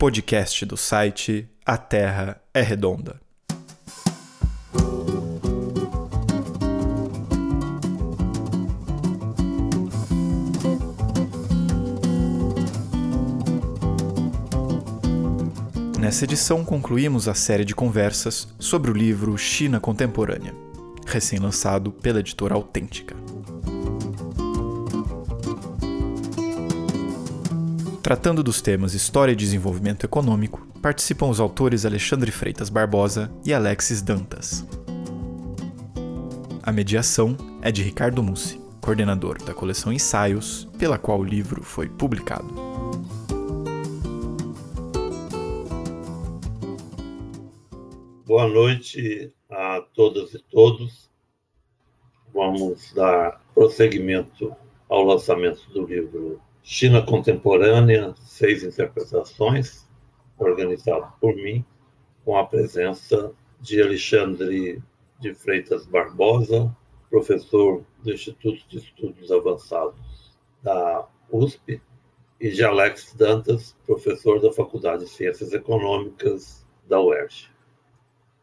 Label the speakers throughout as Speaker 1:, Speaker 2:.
Speaker 1: podcast do site A Terra é Redonda. Nessa edição concluímos a série de conversas sobre o livro China Contemporânea, recém-lançado pela editora Autêntica. Tratando dos temas História e Desenvolvimento Econômico, participam os autores Alexandre Freitas Barbosa e Alexis Dantas. A mediação é de Ricardo Mussi, coordenador da coleção Ensaios, pela qual o livro foi publicado.
Speaker 2: Boa noite a todas e todos. Vamos dar prosseguimento ao lançamento do livro China Contemporânea, seis interpretações, organizado por mim, com a presença de Alexandre de Freitas Barbosa, professor do Instituto de Estudos Avançados da USP, e de Alex Dantas, professor da Faculdade de Ciências Econômicas da UERJ.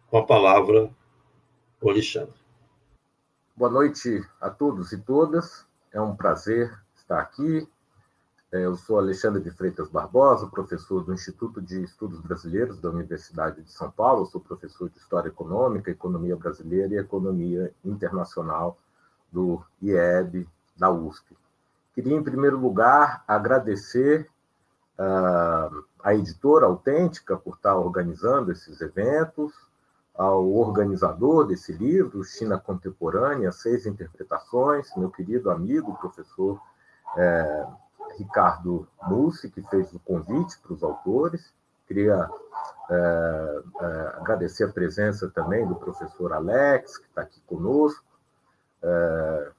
Speaker 2: Com a palavra, o Alexandre.
Speaker 3: Boa noite a todos e todas. É um prazer estar aqui eu sou Alexandre de Freitas Barbosa, professor do Instituto de Estudos Brasileiros da Universidade de São Paulo. sou professor de História Econômica, Economia Brasileira e Economia Internacional do IEB da USP. Queria, em primeiro lugar, agradecer à editora Autêntica por estar organizando esses eventos, ao organizador desse livro, China Contemporânea, Seis Interpretações, meu querido amigo, professor. É, Ricardo Mussi, que fez o convite para os autores. Queria é, é, agradecer a presença também do professor Alex, que está aqui conosco. É,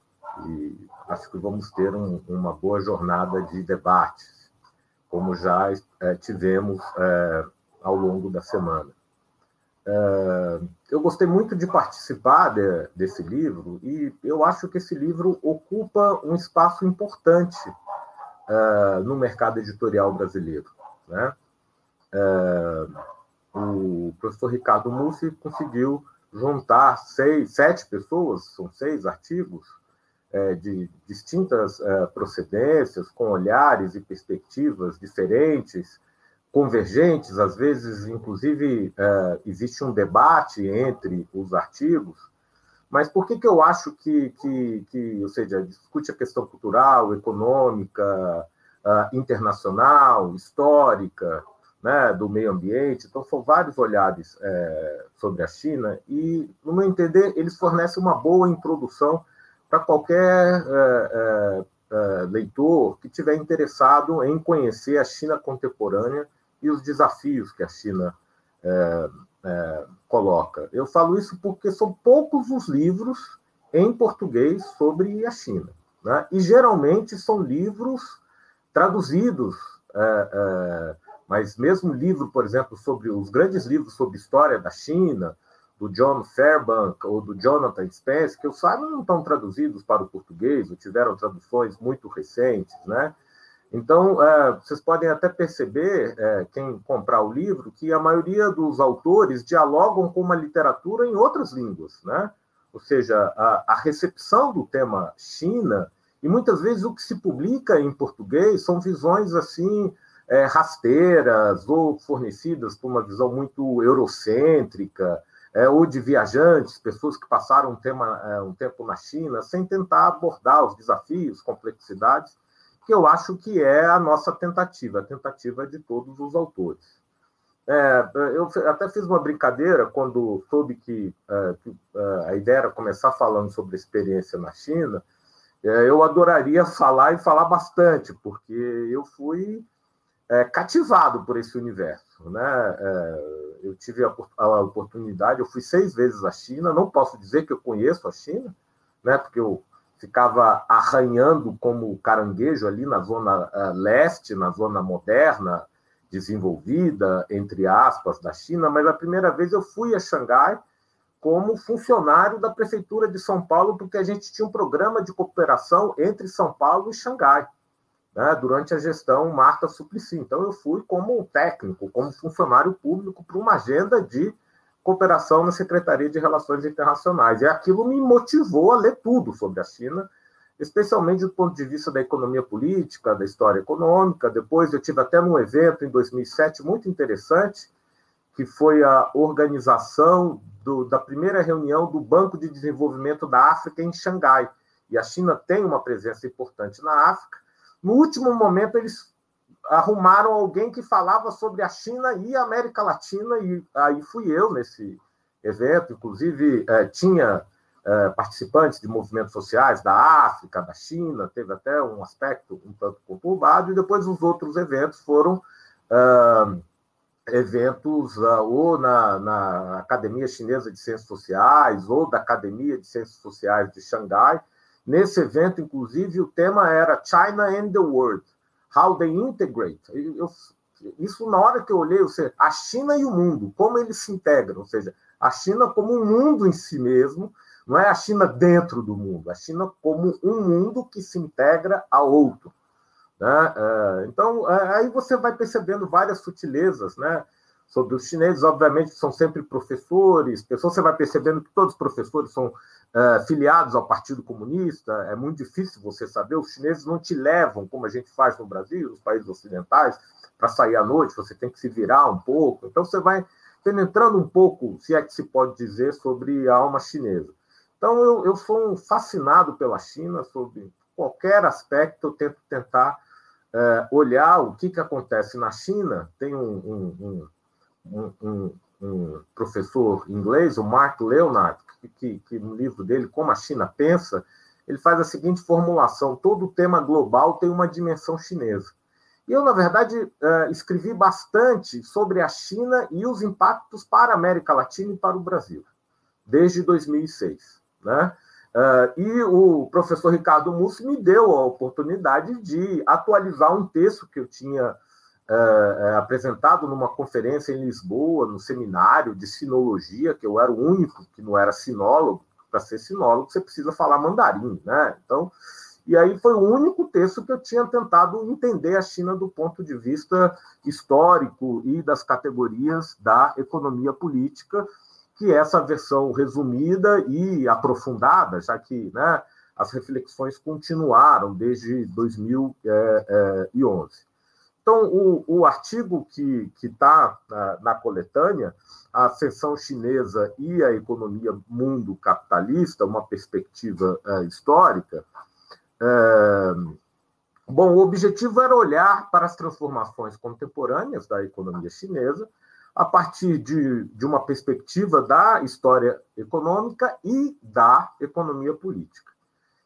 Speaker 3: e acho que vamos ter um, uma boa jornada de debates, como já é, tivemos é, ao longo da semana. É, eu gostei muito de participar de, desse livro e eu acho que esse livro ocupa um espaço importante uh, no mercado editorial brasileiro. Né? Uh, o professor Ricardo Mussi conseguiu juntar seis, sete pessoas, são seis artigos, é, de distintas procedências, com olhares e perspectivas diferentes, convergentes, às vezes, inclusive, existe um debate entre os artigos, mas por que, que eu acho que, que, que, ou seja, discute a questão cultural, econômica, uh, internacional, histórica, né, do meio ambiente? Então, são vários olhares é, sobre a China e, no meu entender, eles fornecem uma boa introdução para qualquer é, é, leitor que tiver interessado em conhecer a China contemporânea e os desafios que a China é, coloca. Eu falo isso porque são poucos os livros em português sobre a China. Né? E geralmente são livros traduzidos, é, é, mas mesmo livro, por exemplo, sobre os grandes livros sobre história da China, do John Fairbank ou do Jonathan Spence, que eu saiba não estão traduzidos para o português, ou tiveram traduções muito recentes, né? Então, é, vocês podem até perceber, é, quem comprar o livro, que a maioria dos autores dialogam com uma literatura em outras línguas, né? Ou seja, a, a recepção do tema China, e muitas vezes o que se publica em português são visões assim é, rasteiras ou fornecidas por uma visão muito eurocêntrica, é, ou de viajantes, pessoas que passaram um, tema, é, um tempo na China, sem tentar abordar os desafios, complexidades que eu acho que é a nossa tentativa, a tentativa de todos os autores. É, eu até fiz uma brincadeira quando soube que, é, que é, a ideia era começar falando sobre a experiência na China. É, eu adoraria falar e falar bastante, porque eu fui é, cativado por esse universo. Né? É, eu tive a, a, oportunidade, eu fui seis vezes à China, não posso dizer que eu conheço a China, né? porque eu ficava arranhando como caranguejo ali na zona uh, leste, na zona moderna, desenvolvida, entre aspas, da China, mas a primeira vez eu fui a Xangai como funcionário da Prefeitura de São Paulo, porque a gente tinha um programa de cooperação entre São Paulo e Xangai. né, durante a gestão Marta Suplicy. Então, eu fui como técnico, como funcionário público, para uma agenda de cooperação na Secretaria de Relações Internacionais. E aquilo me motivou a ler tudo sobre a China, especialmente do ponto de vista da economia política, da história econômica. Depois, eu tive até num evento em 2007 muito interessante, que foi a organização do, da primeira reunião do Banco de Desenvolvimento da África em Xangai. E a China tem uma presença importante na África. No último momento, eles arrumaram alguém que falava sobre a China e a América Latina, e aí fui eu nesse evento. Inclusive, é, tinha é, participantes de movimentos sociais da África, da China, teve até um aspecto um tanto conturbado, e depois os outros eventos foram. Uh, eventos ou na, na, Academia Chinesa de Ciências Sociais ou da Academia de Ciências Sociais de Xangai. Nesse evento, inclusive, o tema era China and the World, How They Integrate. Eu, isso, na hora que eu olhei, eu sei, a China e o mundo, como eles se integram, ou seja, a China como um mundo em si mesmo, não é a China dentro do mundo, a China como um mundo que se integra a outro. Né? É, então, é, aí você vai percebendo várias sutilezas né? Sobre os chineses. Obviamente, são sempre professores, pessoas, você vai percebendo que todos os professores são é, filiados ao Partido Comunista. É muito difícil você saber. Os chineses não te levam, como a gente faz no Brasil, nos países ocidentais, para sair à noite, você tem que se virar um pouco. Então, você vai penetrando um pouco, se é que se pode dizer, sobre a alma chinesa. Então, eu, eu sou um fascinado pela China, sobre qualquer aspecto, eu tento tentar é, olhar o que, que acontece na China, tem um, um, um, um professor inglês, o Mark Leonard, que, que, no livro dele, Como a China Pensa, ele faz a seguinte formulação: todo tema global tem uma dimensão chinesa. E eu, na verdade, é, escrevi bastante sobre a China e os impactos para a América Latina e para o Brasil, desde 2006. Né? Uh, e o professor Ricardo Mussi me deu a oportunidade de atualizar um texto que eu tinha uh, apresentado numa conferência em Lisboa, no seminário de sinologia, que eu era o único que não era sinólogo. Para ser sinólogo, você precisa falar mandarim, né? Então, e aí foi o único texto que eu tinha tentado entender a China do ponto de vista histórico e das categorias da economia política, que essa versão resumida e aprofundada, já que né, as reflexões continuaram desde 2011. É, é, então, o, o artigo que está na, na, coletânea, a Ascensão Chinesa e a Economia Mundo Capitalista, uma perspectiva é, histórica, é, bom, o objetivo era olhar para as transformações contemporâneas da economia chinesa, a partir de, de uma perspectiva da história econômica e da economia política.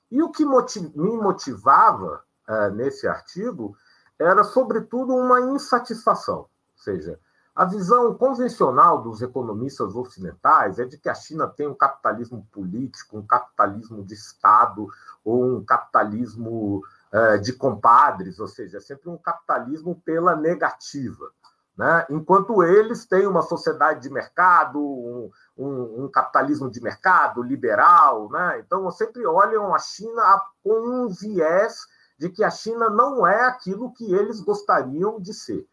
Speaker 3: E o que motiv, me motivava uh, nesse artigo era, sobretudo, uma insatisfação, ou seja, a visão convencional dos economistas ocidentais é de que a China tem um capitalismo político, um capitalismo de Estado, ou um capitalismo uh, de compadres, ou seja, é sempre um capitalismo pela negativa. Né? Enquanto eles têm uma sociedade de mercado, um, um, um capitalismo de mercado liberal, né? então sempre olham a China com um viés de que a China não é aquilo que eles gostariam de ser.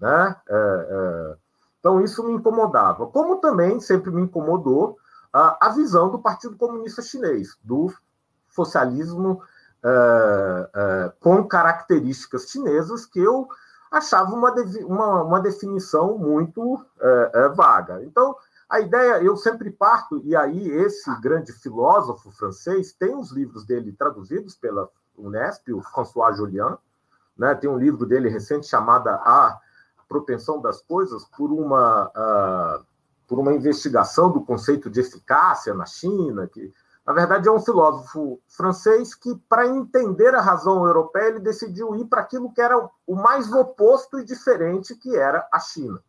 Speaker 3: Né? É, é... Então isso me incomodava. Como também sempre me incomodou a, a visão do Partido Comunista Chinês, do socialismo é, é com características chinesas que eu achava uma, uma, uma definição muito é, é, vaga. Então, a ideia, eu sempre parto, e aí esse grande filósofo francês tem os livros dele traduzidos pela Unesp, o François Julian, né? tem um livro dele recente chamado A Propensão das Coisas, por uma, uh, por uma investigação do conceito de eficácia na China, que na verdade, é um filósofo francês que, para entender a razão europeia, ele decidiu ir para aquilo que era o mais oposto e diferente, que era a China.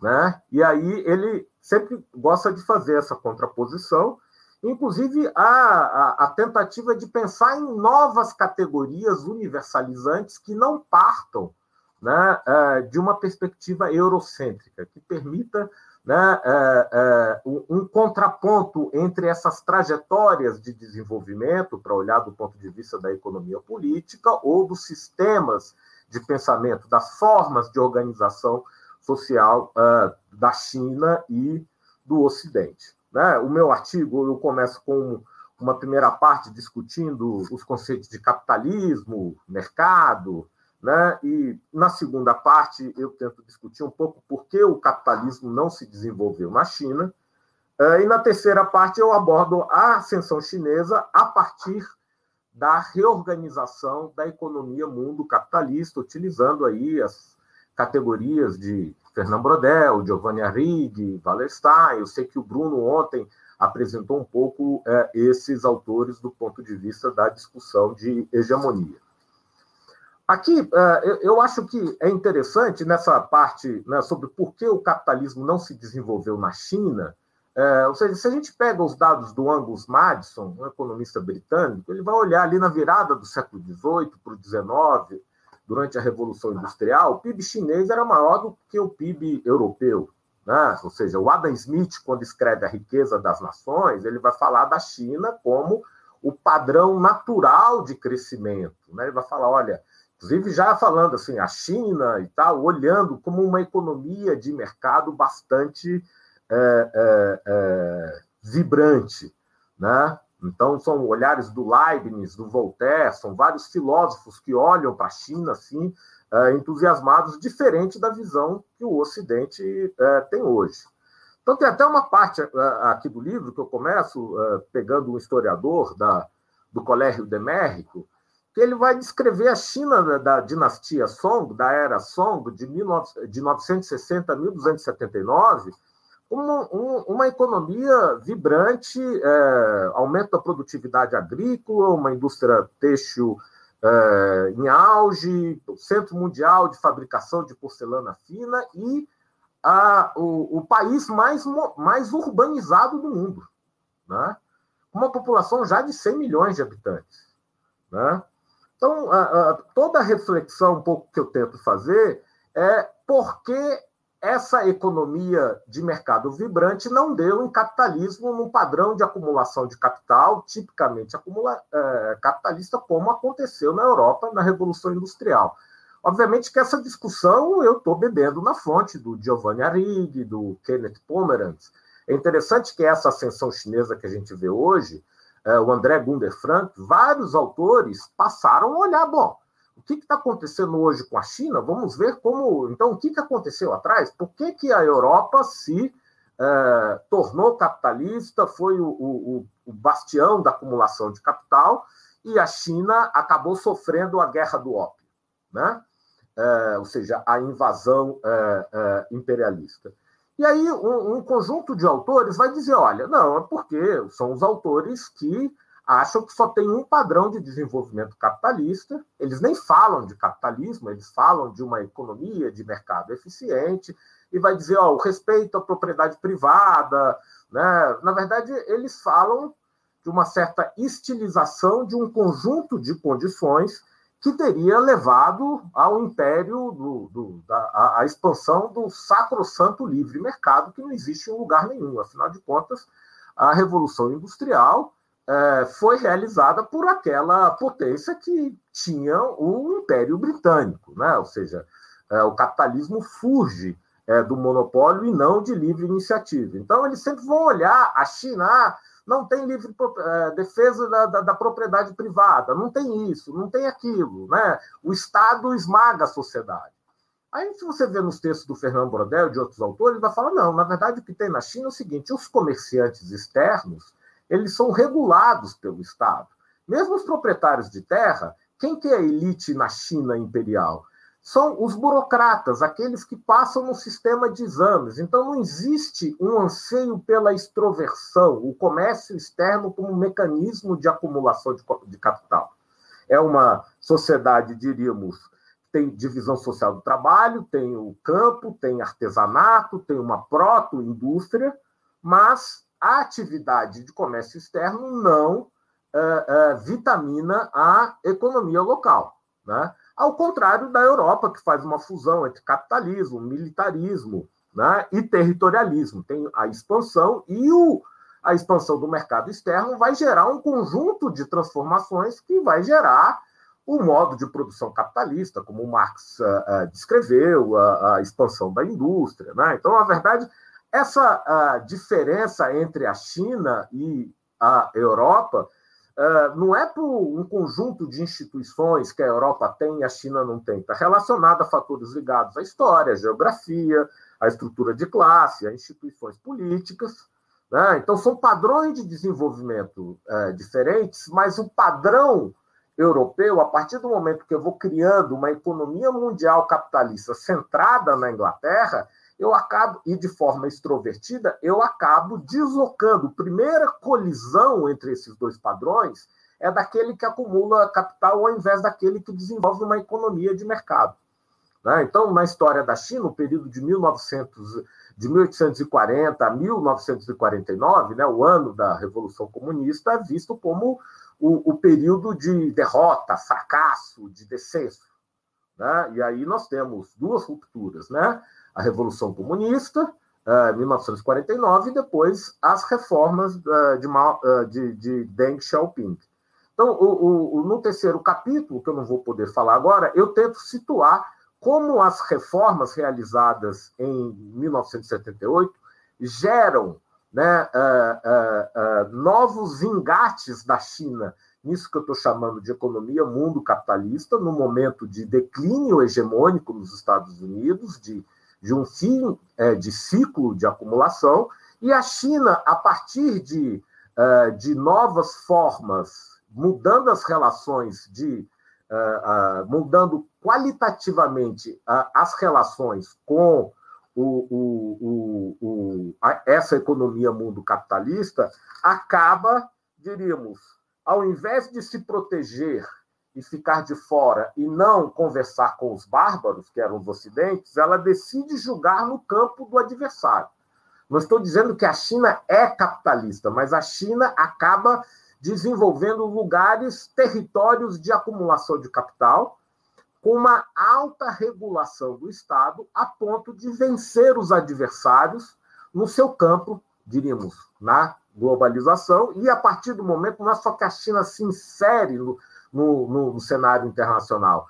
Speaker 3: Né? E aí ele sempre gosta de fazer essa contraposição, inclusive a, a, a tentativa de pensar em novas categorias universalizantes que não partam né, é, de uma perspectiva eurocêntrica, que permita né, é, é, um contraponto entre essas trajetórias de desenvolvimento, para olhar do ponto de vista da economia política, ou dos sistemas de pensamento, das formas de organização social da China e do Ocidente. Né? O meu artigo, eu começo com uma primeira parte discutindo os conceitos de capitalismo, mercado, né? e na segunda parte eu tento discutir um pouco por que o capitalismo não se desenvolveu na China, eh, e na terceira parte eu abordo a ascensão chinesa a partir da reorganização da economia mundo capitalista, utilizando aí as categorias de Fernand Brodel, Giovanni Arrighi, Wallerstein. Eu sei que o Bruno ontem apresentou um pouco é, esses autores do ponto de vista da discussão de hegemonia. Aqui, é, eu acho que é interessante nessa parte né, sobre por que o capitalismo não se desenvolveu na China. É, ou seja, se a gente pega os dados do Angus Madison, um economista britânico, ele vai olhar ali na virada do século XVIII para o XIX, durante a Revolução Industrial, o PIB chinês era maior do que o PIB europeu. Né? Ou seja, o Adam Smith, quando escreve A Riqueza das Nações, ele vai falar da China como o padrão natural de crescimento. Né? Ele vai falar, olha, inclusive já falando assim, a China e tal, olhando como uma economia de mercado bastante é, é, é, vibrante, né? Então, são olhares do Leibniz, do Voltaire, são vários filósofos que olham para a China assim, é, entusiasmados, diferente da visão que o Ocidente é, tem hoje. Então, tem até uma parte é, aqui do livro que eu começo pegando um historiador da, do Colégio de México, que ele vai descrever a China da, da dinastia Song, da era Song, de, 19, de 960 a 1279 uma, uma economia vibrante, é, aumento da produtividade agrícola, uma indústria têxtil é, em auge, centro mundial de fabricação de porcelana fina e a, o, o país mais, mais urbanizado do mundo, né? uma população já de 100 milhões de habitantes. Né? Então, a, a, toda a reflexão um pouco que eu tento fazer é por que essa economia de mercado vibrante não deu em capitalismo num padrão de acumulação de capital tipicamente acumula, é, capitalista, como aconteceu na Europa na Revolução Industrial. Obviamente que essa discussão eu estou bebendo na fonte do Giovanni Arrighi, do Kenneth Pomeranz. É interessante que essa ascensão chinesa que a gente vê hoje, é, o André Gunder Frank, vários autores passaram a olhar, bom, o que está acontecendo hoje com a China? Vamos ver como. Então, o que, que aconteceu atrás? Por que, que a Europa se é, tornou capitalista, foi o, o, o, bastião da acumulação de capital, e a China acabou sofrendo a guerra do ópio, né? É, ou seja, a invasão é, imperialista. E aí, um, um conjunto de autores vai dizer: olha, não, é porque são os autores que acham que só tem um padrão de desenvolvimento capitalista. Eles nem falam de capitalismo, eles falam de uma economia de mercado eficiente e vai dizer, ó, o respeito à propriedade privada, né? Na verdade, eles falam de uma certa estilização de um conjunto de condições que teria levado ao império, do, do da, a, expansão do sacro-santo livre mercado, que não existe em lugar nenhum. Afinal de contas, a Revolução Industrial é, foi realizada por aquela potência que tinha o Império Britânico, né? ou seja, é, o capitalismo surge é, do monopólio e não de livre iniciativa. Então, eles sempre vão olhar a China, ah, não tem livre é, defesa da, da, da, propriedade privada, não tem isso, não tem aquilo, né? O Estado esmaga a sociedade. Aí, se você vê nos textos do Fernando Brodel e de outros autores, ele vai falar, não, na verdade, o que tem na China é o seguinte, os comerciantes externos, eles são regulados pelo Estado. Mesmo os proprietários de terra, quem que é a elite na China imperial? São os burocratas, aqueles que passam no sistema de exames. Então, não existe um anseio pela extroversão, o comércio externo como um mecanismo de acumulação de, capital. É uma sociedade, diríamos, tem divisão social do trabalho, tem o campo, tem artesanato, tem uma proto-indústria, mas a atividade de comércio externo não uh, uh, vitamina a economia local. Né? ao contrário da Europa, que faz uma fusão entre capitalismo, militarismo né, e territorialismo. Tem a expansão e o, a expansão do mercado externo vai gerar um conjunto de transformações que vai gerar o modo de produção capitalista, como Marx uh, descreveu, a, a, expansão da indústria. Né? Então, na verdade, essa diferença entre a China e a Europa Uh, não é por um conjunto de instituições que a Europa tem e a China não tem. Está relacionado a fatores ligados à história, à geografia, à estrutura de classe, a instituições políticas. Né? Então, são padrões de desenvolvimento uh, diferentes, mas o padrão europeu, a partir do momento que eu vou criando uma economia mundial capitalista centrada na Inglaterra, eu acabo, e de forma extrovertida, eu acabo deslocando. Primeira colisão entre esses dois padrões é daquele que acumula capital ao invés daquele que desenvolve uma economia de mercado. Né? Então, na história da China, o período de 1900, de 1840 a 1949, né, o ano da Revolução Comunista, é visto como o, o período de derrota, fracasso, de descenso. Né? E aí nós temos duas rupturas, né? A Revolução Comunista, uh, 1949, e depois as reformas uh, de, uh, de, de, Deng Xiaoping. Então, o, o, no terceiro capítulo, que eu não vou poder falar agora, eu tento situar como as reformas realizadas em 1978 geram né, novos engates da China nisso que eu estou chamando de economia mundo capitalista, no momento de declínio hegemônico nos Estados Unidos, de de um fim é, de ciclo de acumulação, e a China, a partir de, é, de novas formas, mudando as relações de. É, mudando qualitativamente as relações com o, o, o, essa economia mundo capitalista, acaba, diríamos, ao invés de se proteger e ficar de fora e não conversar com os bárbaros, que eram os ocidentes, ela decide julgar no campo do adversário. Não estou dizendo que a China é capitalista, mas a China acaba desenvolvendo lugares, territórios de acumulação de capital, com uma alta regulação do Estado, a ponto de vencer os adversários no seu campo, diríamos, na globalização, e a partir do momento, não é só que a China se insere no, no, no, no cenário internacional.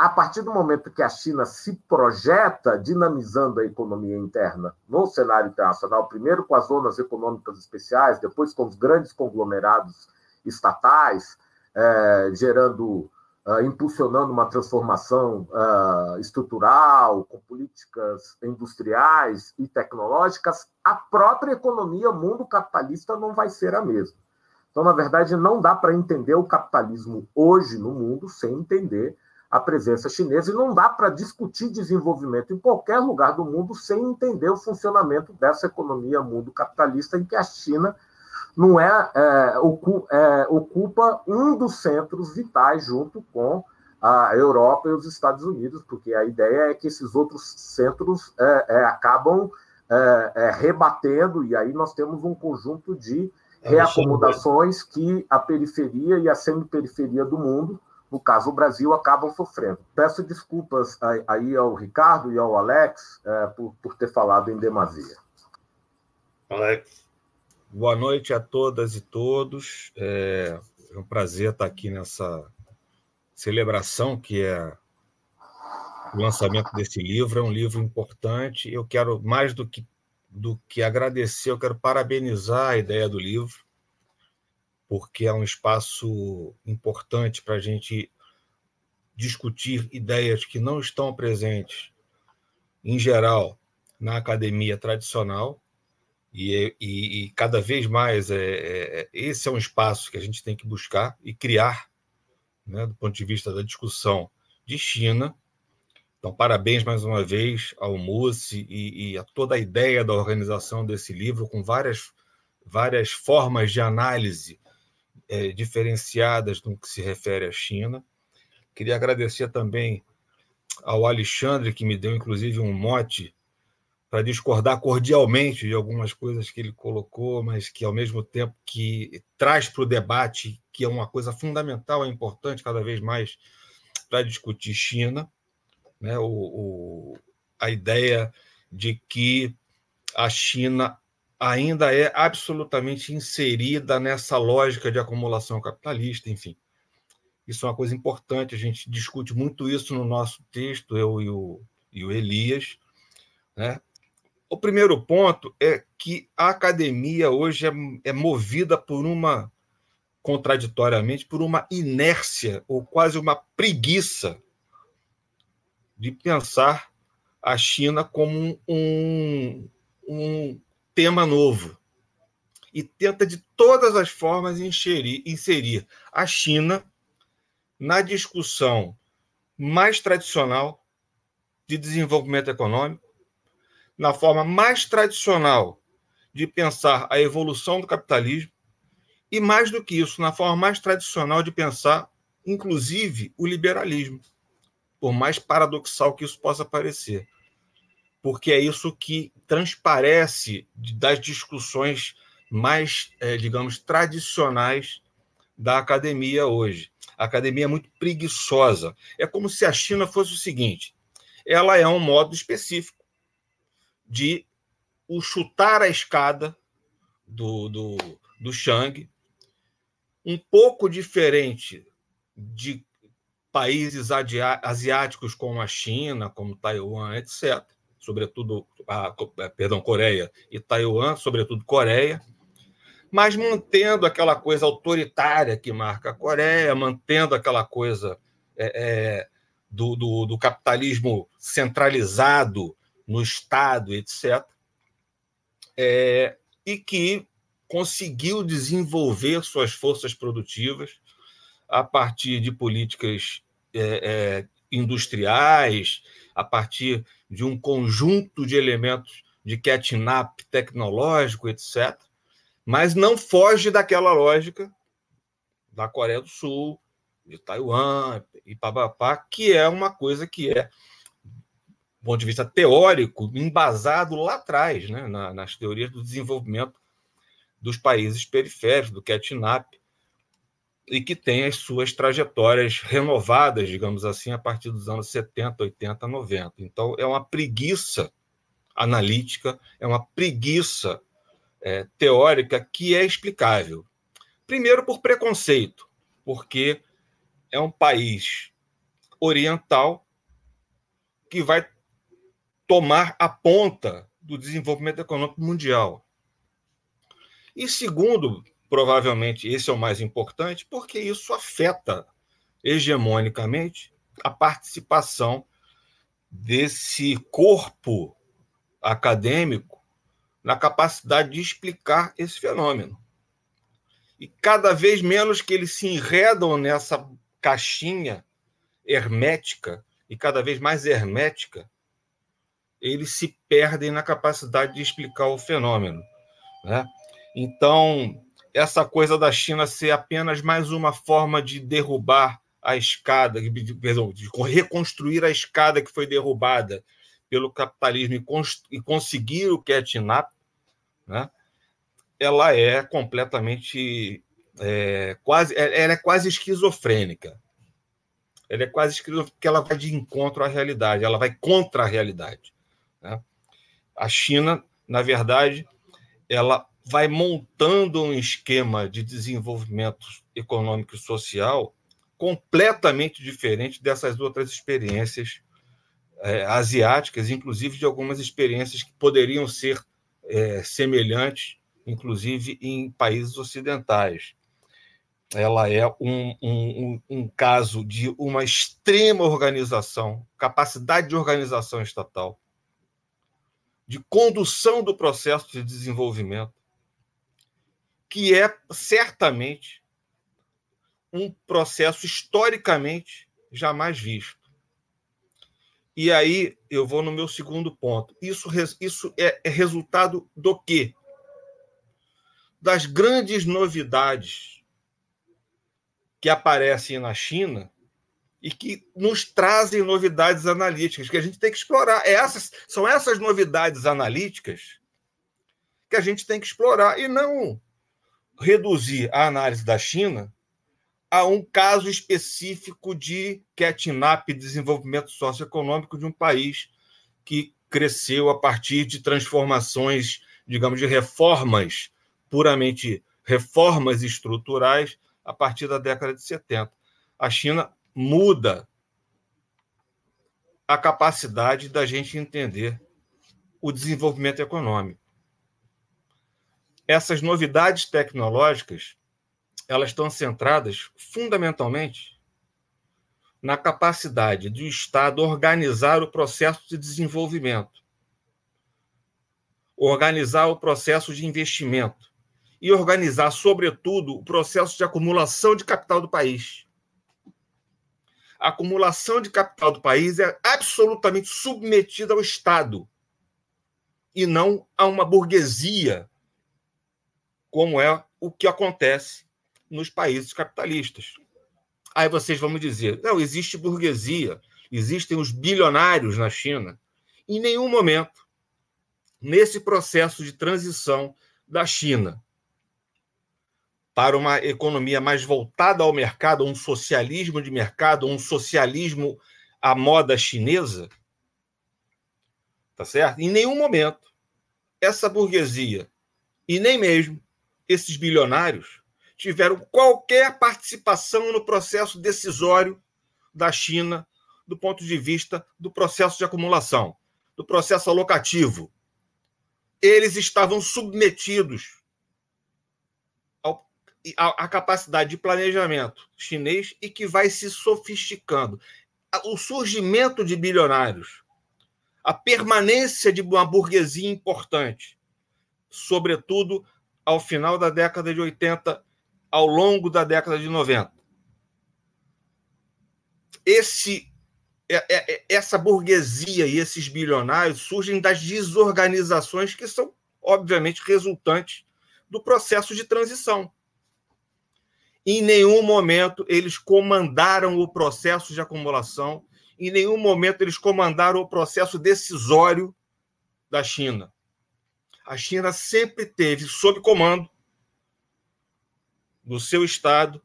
Speaker 3: A partir do momento que a China se projeta dinamizando a economia interna no cenário internacional, primeiro com as zonas econômicas especiais, depois com os grandes conglomerados estatais, é, gerando, uh, impulsionando uma transformação uh, estrutural, com políticas industriais e tecnológicas, a própria economia mundo capitalista não vai ser a mesma. Então, na verdade, não dá para entender o capitalismo hoje no mundo sem entender a presença chinesa e não dá para discutir desenvolvimento em qualquer lugar do mundo sem entender o funcionamento dessa economia mundo capitalista em que a China não é, é, é ocupa um dos centros vitais junto com a Europa e os Estados Unidos, porque a ideia é que esses outros centros é, é acabam é, é, rebatendo e aí nós temos um conjunto de reacomodações que a periferia e a semi-periferia do mundo, no caso o Brasil, acabam sofrendo. Peço desculpas aí ao Ricardo e ao Alex é, por, por ter falado em demasia.
Speaker 4: Alex. Boa noite a todas e todos. É, é um prazer estar aqui nessa celebração que é o lançamento desse livro. É um livro importante. Eu quero, mais do que do que agradecer, eu quero parabenizar a ideia do livro, porque é um espaço importante para a gente discutir ideias que não estão presentes, em geral, na academia tradicional. E, e, e cada vez mais é, é, esse é um espaço que a gente tem que buscar e criar, né, do ponto de vista da discussão de China, então, parabéns mais uma vez ao Mussi e, e, a toda a ideia da organização desse livro, com várias, várias formas de análise é, diferenciadas no que se refere à China. Queria agradecer também ao Alexandre, que me deu inclusive um mote para discordar cordialmente de algumas coisas que ele colocou, mas que ao mesmo tempo que traz para o debate, que é uma coisa fundamental, é importante cada vez mais para discutir China, né? o, o, a ideia de que a China ainda é absolutamente inserida nessa lógica de acumulação capitalista, enfim. Isso é uma coisa importante, a gente discute muito isso no nosso texto, eu e o, e o Elias. Né? O primeiro ponto é que a academia hoje é, é movida por uma, contraditoriamente, por uma inércia ou quase uma preguiça de pensar a China como um, um tema novo. E tenta de todas as formas inserir, inserir a China na discussão mais tradicional de desenvolvimento econômico, na forma mais tradicional de pensar a evolução do capitalismo e, mais do que isso, na forma mais tradicional de pensar, inclusive, o liberalismo, por mais paradoxal que isso possa parecer porque é isso que transparece das discussões mais, é, digamos, tradicionais da academia hoje. A academia é muito preguiçosa. É como se a China fosse o seguinte: ela é um modo específico de o chutar a escada do, do, do Shang, um pouco diferente de países asiáticos como a China, como Taiwan, etc sobretudo, a, é, perdão, Coreia e Taiwan, sobretudo Coreia, mas mantendo aquela coisa autoritária que marca a Coreia, mantendo aquela coisa é, é, do, do, do, capitalismo centralizado no Estado, etc., é, e que conseguiu desenvolver suas forças produtivas a partir de políticas é, é, industriais, a partir de um conjunto de elementos de catnap tecnológico, etc., mas não foge daquela lógica da Coreia do Sul, de Taiwan e papapá, que é uma coisa que é, do ponto de vista teórico, embasado lá atrás, né, nas teorias do desenvolvimento dos países periféricos, do catnap, e que tem as suas trajetórias renovadas, digamos assim, a partir dos anos 70, 80, 90. Então, é uma preguiça analítica, é uma preguiça é, teórica que é explicável. Primeiro, por preconceito, porque é um país oriental que vai tomar a ponta do desenvolvimento econômico mundial. E segundo, provavelmente esse é o mais importante, porque isso afeta hegemonicamente a participação desse corpo acadêmico na capacidade de explicar esse fenômeno. E cada vez menos que eles se enredam nessa caixinha hermética, e cada vez mais hermética, eles se perdem na capacidade de explicar o fenômeno. Né? Então, essa coisa da China ser apenas mais uma forma de derrubar a escada, de, perdão, de reconstruir a escada que foi derrubada pelo capitalismo e, e conseguir o catch-up, né? ela é completamente é, quase é, ela é quase esquizofrênica. Ela é quase esquizofrênica porque ela vai de encontro à realidade, ela vai contra a realidade. Né? A China, na verdade, ela vai montando um esquema de desenvolvimento econômico e social completamente diferente dessas outras experiências é, asiáticas, inclusive de algumas experiências que poderiam ser é, semelhantes, inclusive em países ocidentais. Ela é um, um, um caso de uma extrema organização, capacidade de organização estatal, de condução do processo de desenvolvimento, que é certamente um processo historicamente jamais visto. E aí eu vou no meu segundo ponto. Isso, isso é, é resultado do quê? Das grandes novidades que aparecem na China e que nos trazem novidades analíticas que a gente tem que explorar. É essas, são essas novidades analíticas que a gente tem que explorar e não reduzir a análise da China a um caso específico de catching up, desenvolvimento socioeconômico de um país que cresceu a partir de transformações, digamos, de reformas, puramente reformas estruturais, a partir da década de 70. A China muda a capacidade da gente entender o desenvolvimento econômico. Essas novidades tecnológicas, elas estão centradas fundamentalmente na capacidade do Estado organizar o processo de desenvolvimento, organizar o processo de investimento e organizar, sobretudo, o processo de acumulação de capital do país. A acumulação de capital do país é absolutamente submetida ao Estado e não a uma burguesia, como é o que acontece nos países capitalistas. Aí vocês vão me dizer: não, existe burguesia, existem os bilionários na China. Em nenhum momento, nesse processo de transição da China para uma economia mais voltada ao mercado, um socialismo de mercado, um socialismo à moda chinesa, tá certo? Em nenhum momento essa burguesia e nem mesmo esses bilionários tiveram qualquer participação no processo decisório da China do ponto de vista do processo de acumulação, do processo alocativo. Eles estavam submetidos à capacidade de planejamento chinês e que vai se sofisticando. O surgimento de bilionários, a permanência de uma burguesia importante, sobretudo ao final da década de 80 ao longo da década de 90. Esse, é, é, é, essa burguesia e esses bilionários surgem das desorganizações que são, obviamente, resultantes do processo de transição. Em nenhum momento eles comandaram o processo de acumulação, em nenhum momento eles comandaram o processo decisório da China. A China sempre teve sob comando do seu Estado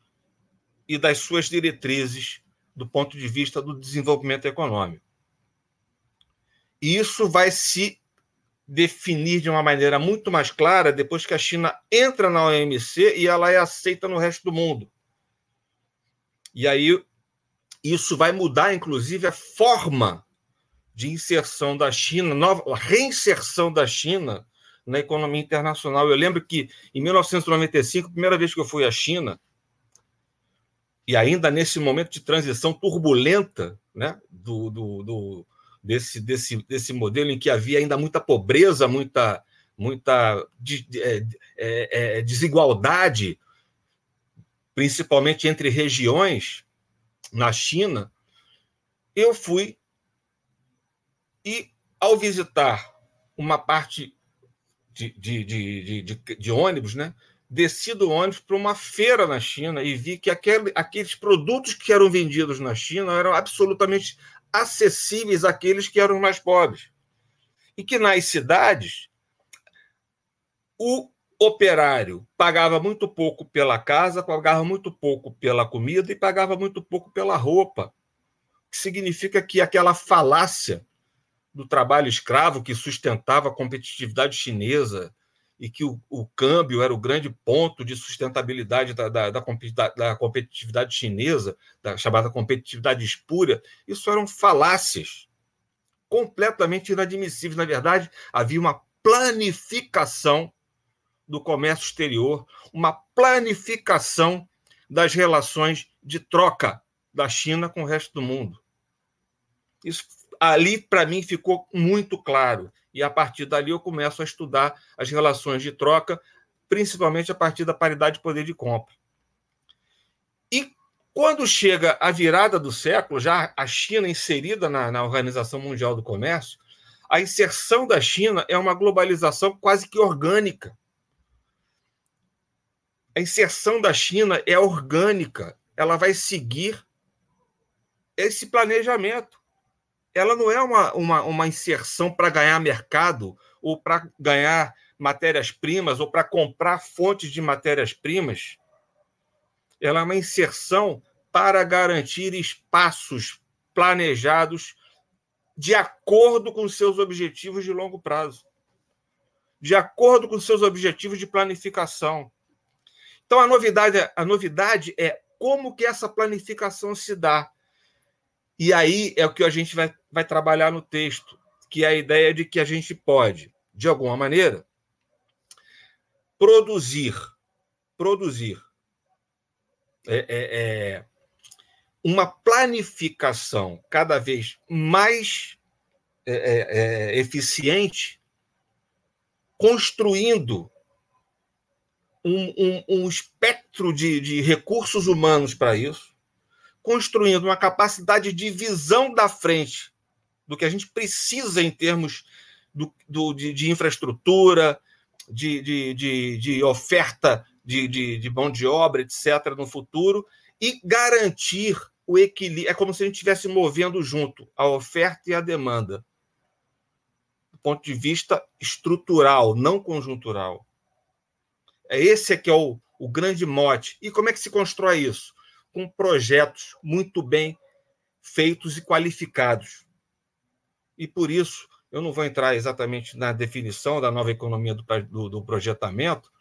Speaker 4: e das suas diretrizes do ponto de vista do desenvolvimento econômico. E isso vai se definir de uma maneira muito mais clara depois que a China entra na OMC e ela é aceita no resto do mundo. E aí isso vai mudar, inclusive, a forma de inserção da China, a reinserção da China na economia internacional. Eu lembro que em 1995, a primeira vez que eu fui à China, e ainda nesse momento de transição turbulenta né, do, do, do, desse, desse, desse modelo em que havia ainda muita pobreza, muita, muita de, é, é, é, desigualdade, principalmente entre regiões na China, eu fui e, ao visitar uma parte de, de, de, de, de ônibus, né? Desci do ônibus para uma feira na China e vi que aquele, aqueles produtos que eram vendidos na China eram absolutamente acessíveis àqueles que eram mais pobres. E que nas cidades o operário pagava muito pouco pela casa, pagava muito pouco pela comida e pagava muito pouco pela roupa. Que significa que aquela falácia do trabalho escravo que sustentava a competitividade chinesa e que o, o câmbio era o grande ponto de sustentabilidade da, da, da, da competitividade chinesa, da chamada competitividade espúria, isso eram falácias completamente inadmissíveis. Na verdade, havia uma planificação do comércio exterior, uma planificação das relações de troca da China com o resto do mundo. Isso ali para mim ficou muito claro. E a partir dali eu começo a estudar as relações de troca, principalmente a partir da paridade de poder de compra. E quando chega a virada do século, já a China inserida na, na Organização Mundial do Comércio, a inserção da China é uma globalização quase que orgânica. A inserção da China é orgânica, ela vai seguir esse planejamento ela não é uma, uma, uma inserção para ganhar mercado ou para ganhar matérias-primas ou para comprar fontes de matérias-primas. ela é uma inserção para garantir espaços planejados de acordo com seus objetivos de longo prazo, de acordo com seus objetivos de planificação. Então a novidade, a novidade é como que essa planificação se dá. E aí é o que a gente vai, vai trabalhar no texto, que é a ideia de que a gente pode, de alguma maneira, produzir, produzir é, é, é, uma planificação cada vez mais é, é, é, eficiente, construindo um, um, um espectro de, de recursos humanos para isso, construindo uma capacidade de visão da frente do que a gente precisa em termos do, do de, de, infraestrutura, de, de, de, de oferta de, de, de mão de obra, etc., no futuro, e garantir o equilíbrio. É como se a gente estivesse movendo junto a oferta e a demanda, do ponto de vista estrutural, não conjuntural. É esse é que é o, o grande mote. E como é que se constrói isso? Com projetos muito bem feitos e qualificados. E por isso, eu não vou entrar exatamente na definição da nova economia do, do, do projetamento,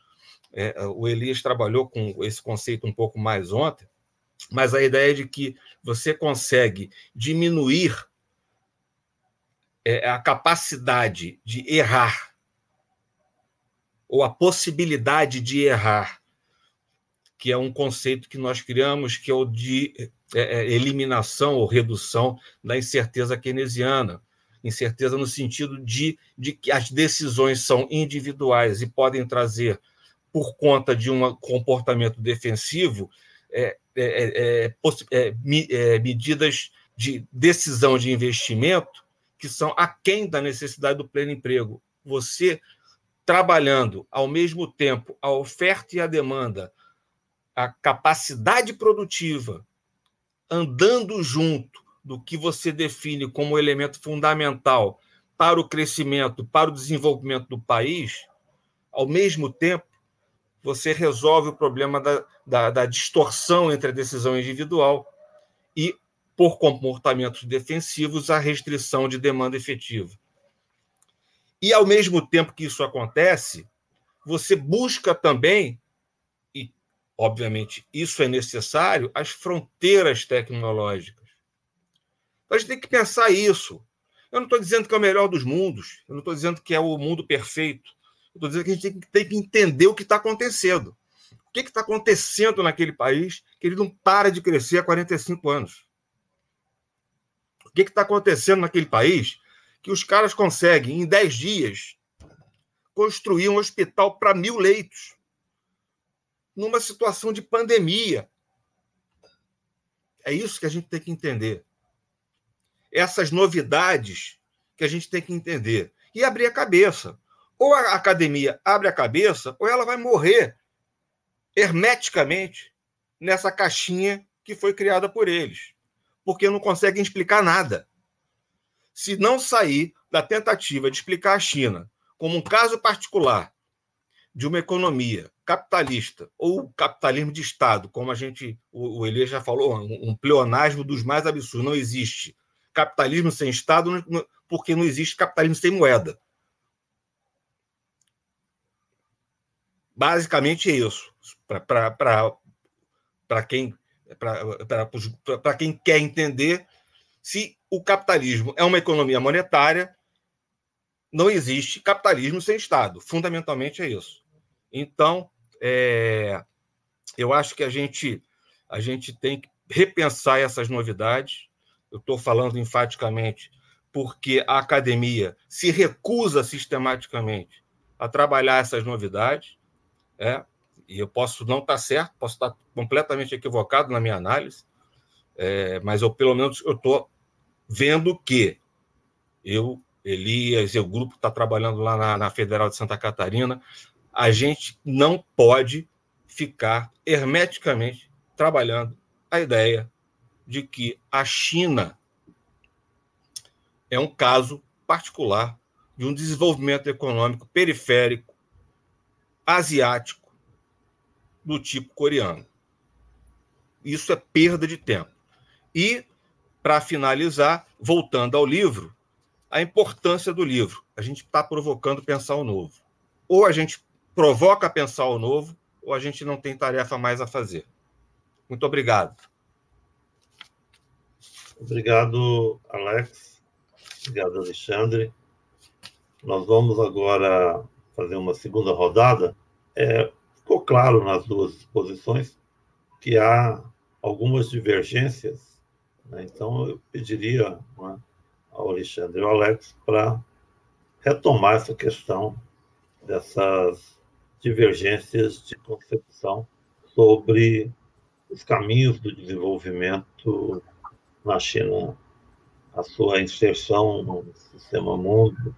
Speaker 4: é, o Elias trabalhou com esse conceito um pouco mais ontem, mas a ideia é de que você consegue diminuir é, a capacidade de errar ou a possibilidade de errar, que é um conceito que nós criamos, que é o de é, é, eliminação ou redução da incerteza keynesiana. Incerteza no sentido de, de que as decisões são individuais e podem trazer, por conta de um comportamento defensivo, é, é, é, é medidas de decisão de investimento que são aquém da necessidade do pleno emprego. Você trabalhando ao mesmo tempo a oferta e a demanda, a capacidade produtiva, andando junto do que você define como elemento fundamental para o crescimento, para o desenvolvimento do país, ao mesmo tempo, você resolve o problema da, da, da distorção entre a decisão individual e, por comportamentos defensivos, a restrição de demanda efetiva. E, ao mesmo tempo que isso acontece, você busca também, e, obviamente, isso é necessário, as fronteiras tecnológicas. Então, a gente tem que pensar isso. Eu não estou dizendo que é o melhor dos mundos, eu não estou dizendo que é o mundo perfeito. Eu estou dizendo que a gente tem que entender o que está acontecendo. O que está acontecendo naquele país que ele não para de crescer há 45 anos? O que está acontecendo naquele país que os caras conseguem, em 10 dias, construir um hospital para mil leitos, numa situação de pandemia. É isso que a gente tem que entender. Essas novidades que a gente tem que entender. E abrir a cabeça. Ou a academia abre a cabeça, ou ela vai morrer hermeticamente nessa caixinha que foi criada por eles. Porque não conseguem explicar nada se não sair da tentativa de explicar a China como um caso particular de uma economia capitalista ou capitalismo de Estado, como a gente, o, o Elias já falou, um, um pleonasmo dos mais absurdos. Não existe capitalismo sem Estado porque não existe capitalismo sem moeda. Basicamente é isso. Para quem, quem quer entender, se o capitalismo é uma economia monetária, não existe capitalismo sem Estado. Fundamentalmente é isso. Então, é, eu acho que a gente, a gente tem que repensar essas novidades. Eu estou falando enfaticamente porque a academia se recusa sistematicamente a trabalhar essas novidades. É, e eu posso não estar certo, posso estar completamente equivocado na minha análise, é, mas eu pelo menos eu estou vendo que eu, Elias e o grupo está trabalhando lá na, na Federal de Santa Catarina, a gente não pode ficar hermeticamente trabalhando a ideia de que a China é um caso particular de um desenvolvimento econômico periférico asiático do tipo coreano. Isso é perda de tempo. E, para finalizar, voltando ao livro, a importância do livro. A gente está provocando pensar o novo. Ou a gente provoca pensar o novo, ou a gente não tem tarefa mais a fazer. Muito obrigado.
Speaker 2: Obrigado, Alex. Obrigado, Alexandre. Nós vamos agora fazer uma segunda rodada. É, ficou claro nas duas exposições que há algumas divergências. Né? Então, eu pediria né, ao Alexandre e ao Alex para retomar essa questão dessas divergências de concepção sobre os caminhos do desenvolvimento na China, a sua inserção no sistema mundo,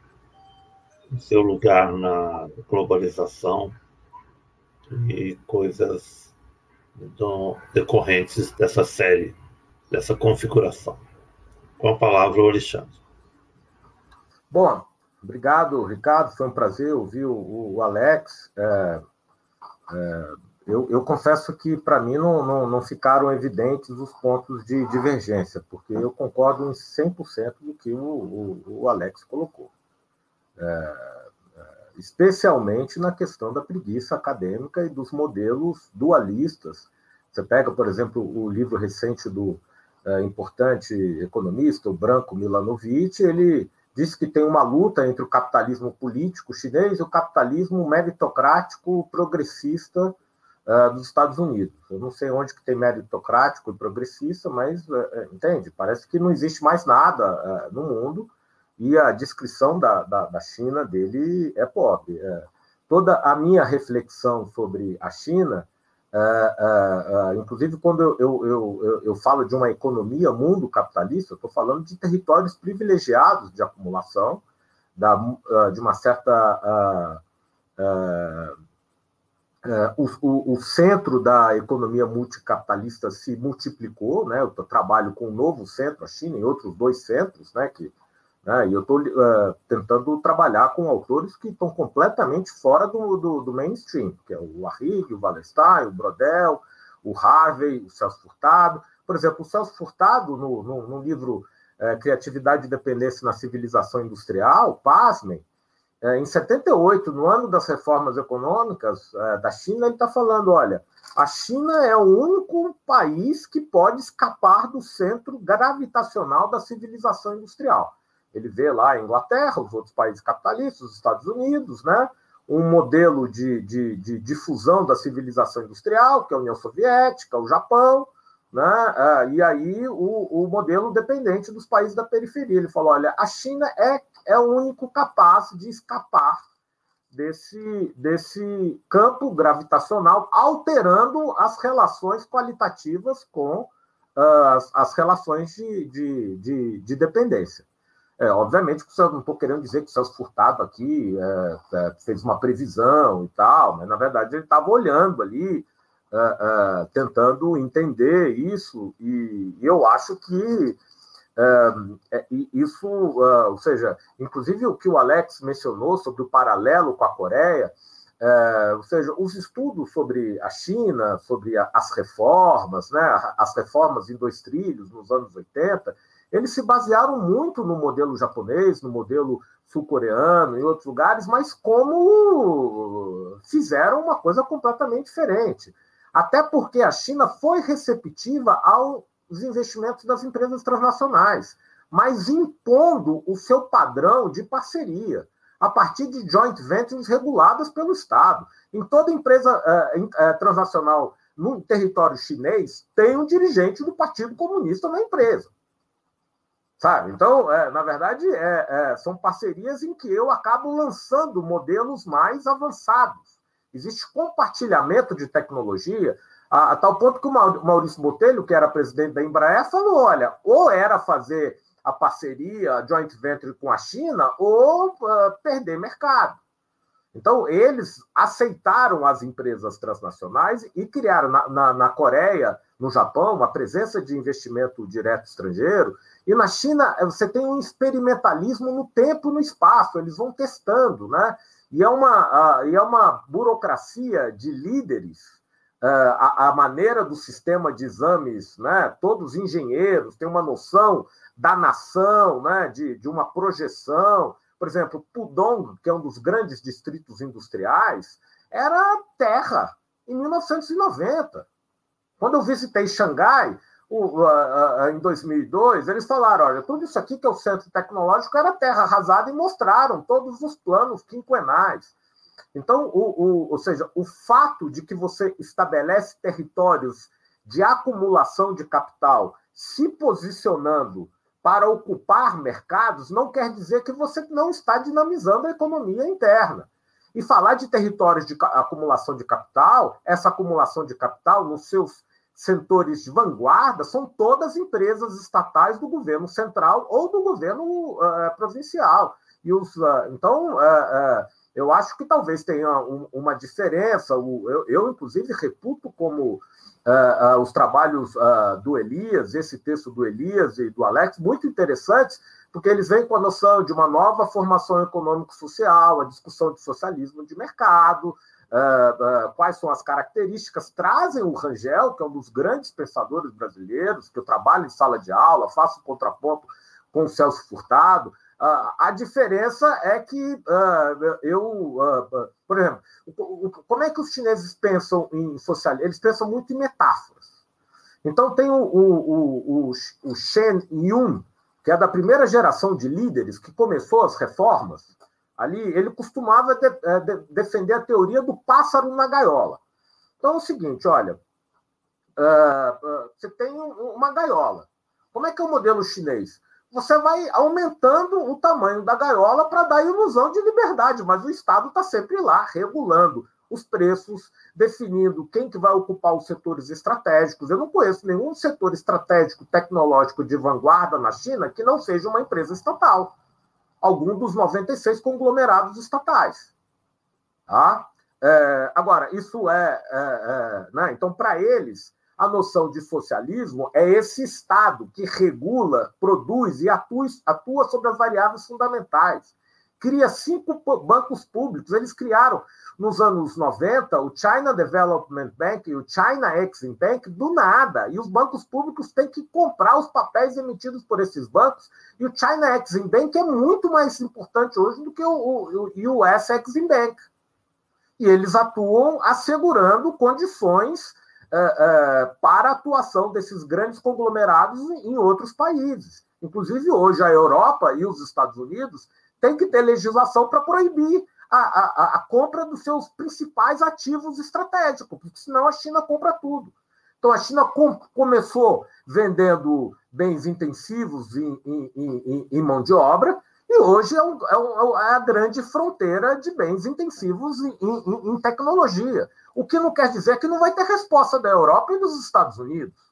Speaker 2: o seu lugar na globalização e coisas do, decorrentes dessa série, dessa configuração. Com a palavra, o Alexandre.
Speaker 3: Bom, obrigado, Ricardo. Foi um prazer ouvir o, o Alex. É, é, eu, eu, confesso que, para mim, não, não, não, ficaram evidentes os pontos de divergência, porque eu concordo em 100% do que o, o, o Alex colocou. É, especialmente na questão da preguiça acadêmica e dos modelos dualistas. Você pega, por exemplo, o livro recente do é, importante economista, o Branco Milanovic, ele diz que tem uma luta entre o capitalismo político chinês e o capitalismo meritocrático progressista uh, dos Estados Unidos. Eu não sei onde que tem meritocrático e progressista, mas, uh, entende? Parece que não existe mais nada uh, no mundo e a descrição da, da, da China dele é pobre. É, toda a minha reflexão sobre a China, inclusive quando eu, eu, eu, eu, falo de uma economia mundo capitalista, estou falando de territórios privilegiados de acumulação, da, de uma certa. É, o, o, o, centro da economia multicapitalista se multiplicou, né? Eu trabalho com um novo centro, a China, e outros dois centros, né? Que né? E eu estou uh, eh, tentando trabalhar com autores que estão completamente fora do, do, do mainstream, que é o Arrigue, o Wallenstein, o Brodel, o Harvey, o Celso Furtado. Por exemplo, o Celso Furtado, no, no, no livro uh, Criatividade e Dependência na Civilização Industrial, pasmem, uh, em 78, no ano das reformas econômicas da China, ele está falando, olha, a China é o único país que pode escapar do centro gravitacional da civilização industrial. Ele vê lá a Inglaterra, os outros países capitalistas, os Estados Unidos, né? um modelo de, de, de difusão da civilização industrial, que é a União Soviética, o Japão, né? É, e aí o, o modelo dependente dos países da periferia. Ele falou: olha, a China é, é o único capaz de escapar desse, desse campo gravitacional, alterando as relações qualitativas com uh, as, as relações de, de, de, de dependência. É, obviamente, não estou querendo dizer que o Celso Furtado aqui é, é, fez uma previsão e tal, mas na verdade ele estava olhando ali, é, é, tentando entender isso, e, eu acho que isso, ou seja, inclusive o que o Alex mencionou sobre o paralelo com a Coreia, ou seja, os estudos sobre a China, sobre a, as reformas, né, as reformas em dois trilhos nos anos 80, eles se basearam muito no modelo japonês, no modelo sul-coreano, em outros lugares, mas como fizeram uma coisa completamente diferente. Até porque a China foi receptiva aos investimentos das empresas transnacionais, mas impondo o seu padrão de parceria a partir de joint ventures reguladas pelo Estado. Em toda empresa é, é, transnacional no território chinês, tem um dirigente do Partido Comunista na empresa. Sabe? Então, é, na verdade, é, é, são parcerias em que eu acabo lançando modelos mais avançados. Existe compartilhamento de tecnologia, a, a, tal ponto que o Maurício Botelho, que era presidente da Embraer, falou: olha, ou era fazer a parceria, a joint venture com a China, ou uh, perder mercado. Então, eles aceitaram as empresas transnacionais e criaram na, na, na Coreia, no Japão, uma presença de investimento direto estrangeiro e na China, você tem um experimentalismo no tempo e no espaço, eles vão testando, né? E é uma, uh, e é uma burocracia de líderes a, a, maneira do sistema de exames, né? todos engenheiros têm uma noção da nação, né? de, de uma projeção. Por exemplo, Pudong, que é um dos grandes distritos industriais, era terra em 1990. Quando eu visitei Xangai, o, em 2002, eles falaram: olha, tudo isso aqui que é o centro tecnológico era terra arrasada e mostraram todos os planos quinquenais. Então, o, o, ou seja, o fato de que você estabelece territórios de acumulação de capital se posicionando para ocupar mercados não quer dizer que você não está dinamizando a economia interna. E falar de territórios de acumulação de capital, essa acumulação de capital nos seus setores de vanguarda são todas empresas estatais do governo central ou do governo uh, provincial. E os, uh, então, uh, eu acho que talvez tenha um, uma diferença. Eu, eu, inclusive, reputo como os trabalhos do Elias, esse texto do Elias e do Alex, muito interessantes, porque eles vêm com a noção de uma nova formação econômico-social, a discussão de socialismo de mercado, Uh, uh, quais são as características, trazem o Rangel, que é um dos grandes pensadores brasileiros, que eu trabalho em sala de aula, faço contraponto com o Celso Furtado. Uh, a diferença é que eu, por exemplo, como é que os chineses pensam em socialismo? Eles pensam muito em metáforas. Então, tem o, o, o, o Shen Yun, que é da primeira geração de líderes que começou as reformas, Ali, ele costumava de, é, de, defender a teoria do pássaro na gaiola. Então é o seguinte, olha, você tem uma gaiola. Como é que é o modelo chinês? Você vai aumentando o tamanho da gaiola para dar ilusão de liberdade, mas o Estado está sempre lá, regulando os preços, definindo quem que vai ocupar os setores estratégicos. Eu não conheço nenhum setor estratégico tecnológico de vanguarda na China que não seja uma empresa estatal algum dos 96 conglomerados estatais. Tá? É, agora, isso é. é, é né? Então, para eles, a noção de socialismo é esse Estado que regula, produz e atua, atua sobre as variáveis fundamentais. Cria cinco bancos públicos. Eles criaram nos anos 90, o China Development Bank e o China Exim Bank, do nada. E os bancos públicos têm que comprar os papéis emitidos por esses bancos. E o China Exim Bank é muito mais importante hoje do que o, o, o US Exim Bank. E eles atuam assegurando condições uh, uh, para a atuação desses grandes conglomerados em outros países. Inclusive, hoje, a Europa e os Estados Unidos têm que ter legislação para proibir a, a, a compra dos seus principais ativos estratégicos, porque senão a China compra tudo. Então, a China com, começou vendendo bens intensivos em, em, em, em, mão de obra, e hoje é, um, é, um, é, a grande fronteira de bens intensivos em, tecnologia. O que não quer dizer que não vai ter resposta da Europa e dos Estados Unidos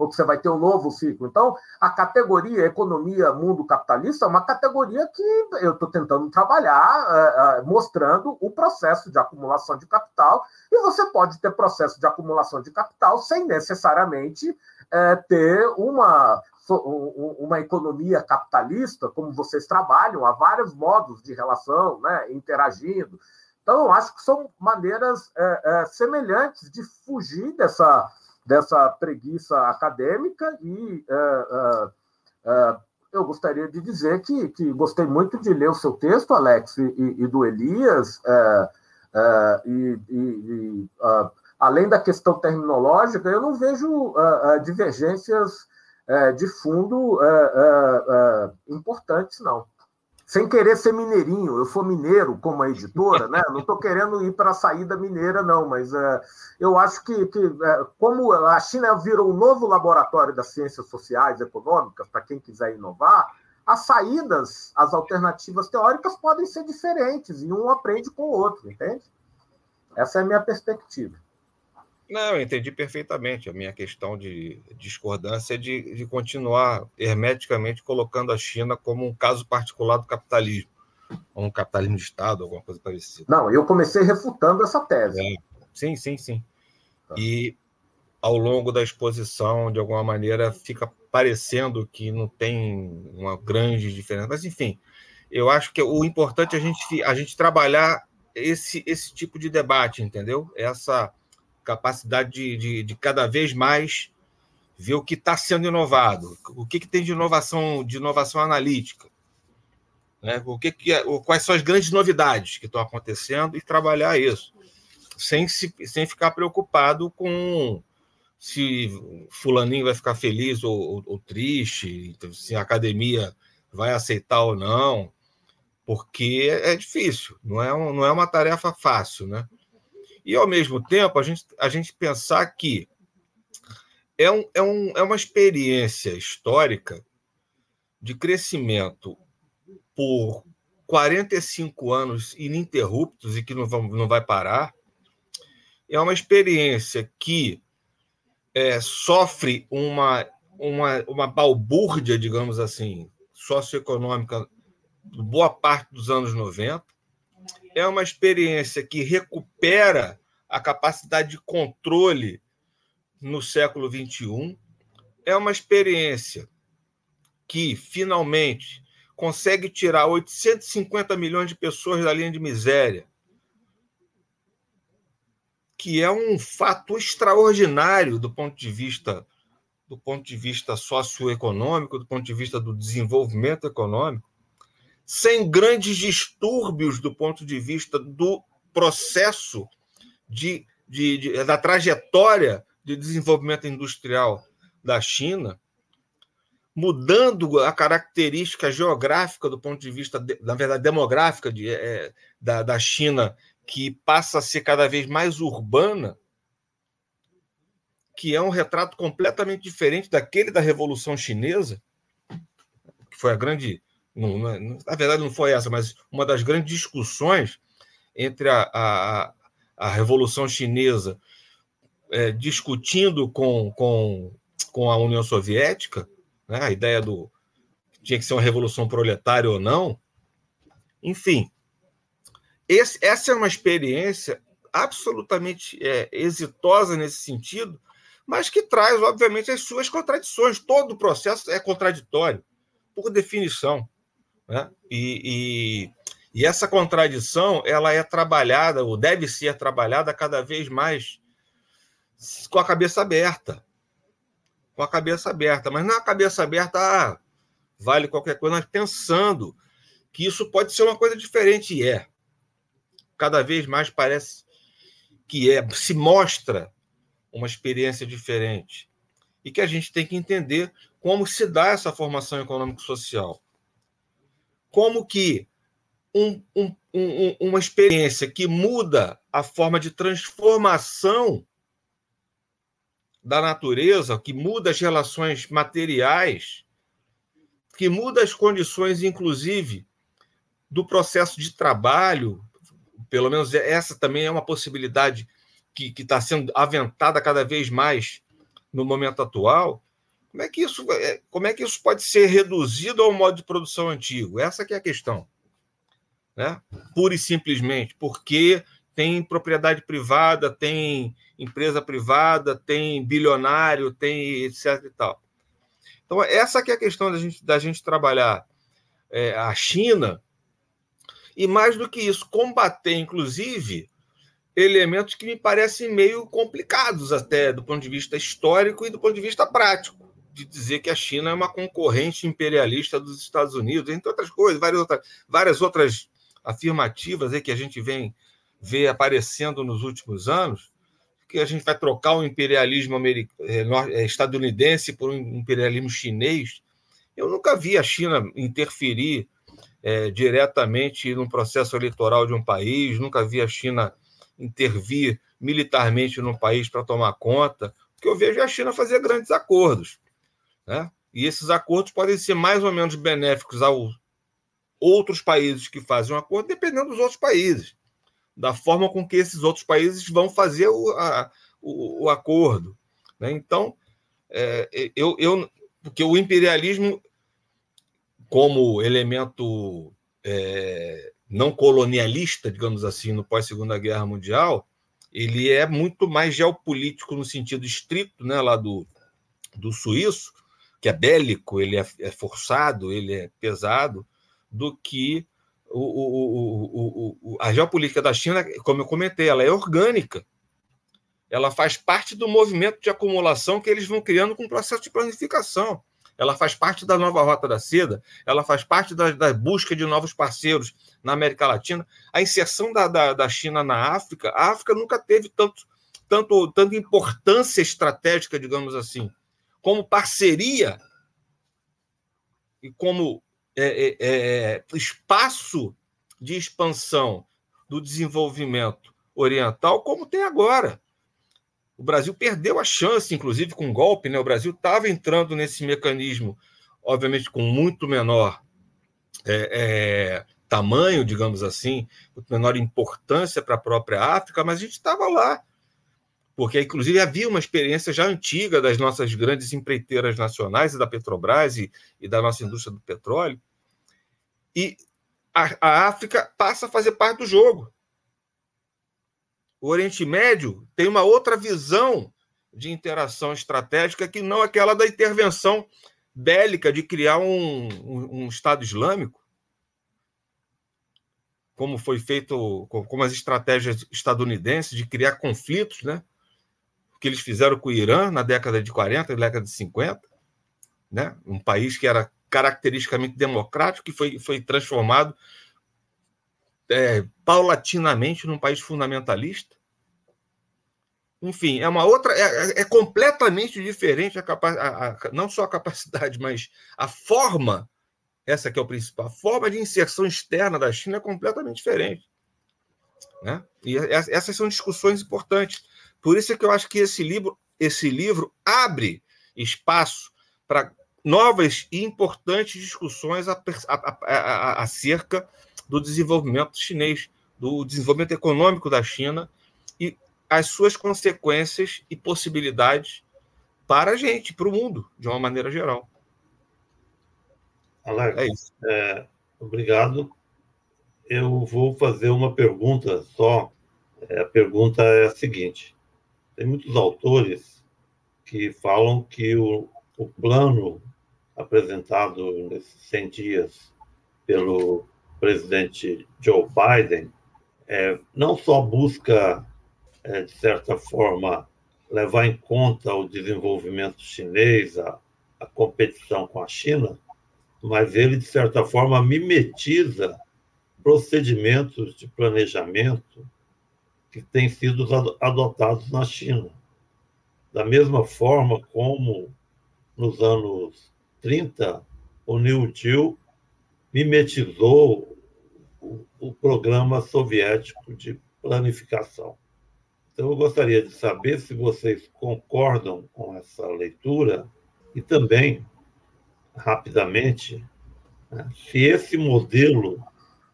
Speaker 3: ou que você vai ter um novo ciclo. Então, a categoria economia mundo capitalista é uma categoria que eu estou tentando trabalhar, é, é, mostrando o processo de acumulação de capital, e você pode ter processo de acumulação de capital sem necessariamente é, ter uma, uma economia capitalista, como vocês trabalham, há vários modos de relação, né, interagindo. Então, acho que são maneiras é, é, semelhantes de fugir dessa dessa preguiça acadêmica e uh, uh, uh, eu gostaria de dizer que, que gostei muito de ler o seu texto, Alex, e, e do Elias, e, e além da questão terminológica, eu não vejo divergências de fundo importantes, não sem querer ser mineirinho, eu sou mineiro como a editora, né? Não estou querendo ir para a saída mineira, não, mas é, eu acho que, que é, como a China virou um novo laboratório das ciências sociais econômicas, para quem quiser inovar, as saídas, as alternativas teóricas podem ser diferentes e um aprende com o outro, entende? Essa é a minha perspectiva.
Speaker 4: Não, eu entendi perfeitamente. A minha questão de discordância é de, de continuar hermeticamente colocando a China como um caso particular do capitalismo, ou um capitalismo de Estado, alguma coisa parecida.
Speaker 3: Não, eu comecei refutando essa tese. É.
Speaker 4: Sim, sim, sim. Tá. E ao longo da exposição, de alguma maneira, fica parecendo que não tem uma grande diferença. Mas, enfim, eu acho que o importante é a gente, a gente trabalhar esse, esse tipo de debate, entendeu? Essa capacidade de, de, de cada vez mais ver o que está sendo inovado, o que, que tem de inovação, de inovação analítica, né? o que, que é, quais são as grandes novidades que estão acontecendo e trabalhar isso, sem, se, sem ficar preocupado com se fulaninho vai ficar feliz ou, ou, ou triste, se a academia vai aceitar ou não, porque é difícil, não é, um, não é uma tarefa fácil, né? E, ao mesmo tempo, a gente, a gente pensar que é, um, é, um, é uma experiência histórica de crescimento por 45 anos ininterruptos e que não, vão, não vai parar. É uma experiência que é, sofre uma, uma, uma balbúrdia, digamos assim, socioeconômica boa parte dos anos 90. É uma experiência que recupera a capacidade de controle no século XXI. É uma experiência que, finalmente, consegue tirar 850 milhões de pessoas da linha de miséria, que é um fato extraordinário do ponto de vista do ponto de vista socioeconômico, do ponto de vista do desenvolvimento econômico, sem grandes distúrbios do ponto de vista do processo de, de, de da trajetória de desenvolvimento industrial da China, mudando a característica geográfica do ponto de vista, na verdade, demográfica de, é, da, da China, que passa a ser cada vez mais urbana, que é um retrato completamente diferente daquele da Revolução Chinesa, que foi a grande. Não, não, na verdade, não foi essa, mas uma das grandes discussões entre a, a, a Revolução Chinesa é, discutindo com, com, com a União Soviética, né, a ideia do tinha que ser uma revolução proletária ou não. Enfim, esse, essa é uma experiência absolutamente é, exitosa nesse sentido, mas que traz, obviamente, as suas contradições. Todo o processo é contraditório, por definição. Né? E, e, e essa contradição ela é trabalhada, ou deve ser trabalhada cada vez mais com a cabeça aberta. Com a cabeça aberta. Mas não a cabeça aberta, ah, vale qualquer coisa, mas pensando que isso pode ser uma coisa diferente, e é. Cada vez mais parece que é, se mostra uma experiência diferente. E que a gente tem que entender como se dá essa formação econômico-social. Como que um, um, um, uma experiência que muda a forma de transformação da natureza, que muda as relações materiais, que muda as condições, inclusive, do processo de trabalho, pelo menos essa também é uma possibilidade que está sendo aventada cada vez mais no momento atual, como é que isso, é, como é que isso pode ser reduzido ao modo de produção antigo? Essa que é a questão. Né? Pura e simplesmente porque tem propriedade privada, tem empresa privada, tem bilionário, tem etc e tal. Então, essa que é a questão da gente, da gente trabalhar é, a China, e mais do que isso, combater, inclusive, elementos que me parecem meio complicados até do ponto de vista histórico e do ponto de vista prático, de dizer que a China é uma concorrente imperialista dos Estados Unidos, entre outras coisas, várias outras, várias outras afirmativas aí que a gente vem ver aparecendo nos últimos anos, que a gente vai trocar o imperialismo eh, eh, estadunidense por um imperialismo chinês. Eu nunca vi a China interferir é, diretamente no processo eleitoral de um país, nunca vi a China intervir militarmente no país para tomar conta, porque eu vejo a China fazer grandes acordos. Né? E esses acordos podem ser mais ou menos benéficos a outros países que fazem um acordo, dependendo dos outros países, da forma com que esses outros países vão fazer o, a, o, o acordo. Né? Então, é, eu, eu, porque o imperialismo, como elemento é, não colonialista, digamos assim, no pós-Segunda Guerra Mundial, ele é muito mais geopolítico no sentido estrito, né, lá do, do suíço, que é bélico, ele é, é forçado, ele é pesado, do que o, o, o, a geopolítica da China, como eu comentei, ela é orgânica. ela faz parte do movimento de acumulação que eles vão criando com o processo de planificação. Ela faz parte da nova Rota da Seda, ela faz parte da, da busca de novos parceiros na América Latina. A inserção da, da, da China na África, a África nunca teve tanto, tanto, tanta importância estratégica, digamos assim, como parceria e como é, é, é, espaço de expansão do desenvolvimento oriental, como tem agora. O Brasil perdeu a chance, inclusive com um golpe, né? O Brasil estava entrando nesse mecanismo, obviamente com muito menor é, é, tamanho, digamos assim, muito menor importância para a própria África, mas a gente estava lá. Porque, inclusive, havia uma experiência já antiga das nossas grandes empreiteiras nacionais, e da Petrobras e, e da nossa indústria do petróleo. E a, a África passa a fazer parte do jogo. O Oriente Médio tem uma outra visão de interação estratégica que não aquela da intervenção bélica de criar um, um, um Estado Islâmico, como foi feito, como as estratégias estadunidenses de criar conflitos, né? Que eles fizeram com o Irã na década de 40, na década de 50, né? um país que era caracteristicamente democrático, que foi, foi transformado é, paulatinamente num país fundamentalista. Enfim, é uma outra. É, é completamente diferente a, capa, a, a, não só a capacidade, mas a forma, essa que é o principal, a forma de inserção externa da China é completamente diferente. Né? E essas são discussões importantes. Por isso é que eu acho que esse livro, esse livro abre espaço para novas e importantes discussões acerca do desenvolvimento chinês, do desenvolvimento econômico da China e as suas consequências e possibilidades para a gente, para o mundo, de uma maneira geral.
Speaker 2: Alex, é isso. É, obrigado. Eu vou fazer uma pergunta só. É, a pergunta é a seguinte: tem muitos autores que falam que o, o plano apresentado nesses 100 dias pelo presidente Joe Biden é, não só busca, é, de certa forma, levar em conta o desenvolvimento chinês, a, a competição com a China, mas ele, de certa forma, mimetiza procedimentos de planejamento que têm sido adotados na China. Da mesma forma como nos anos 30, o New Deal mimetizou o, o programa soviético de planificação. Então, eu gostaria de saber se vocês concordam com essa leitura e também, rapidamente, né, se esse modelo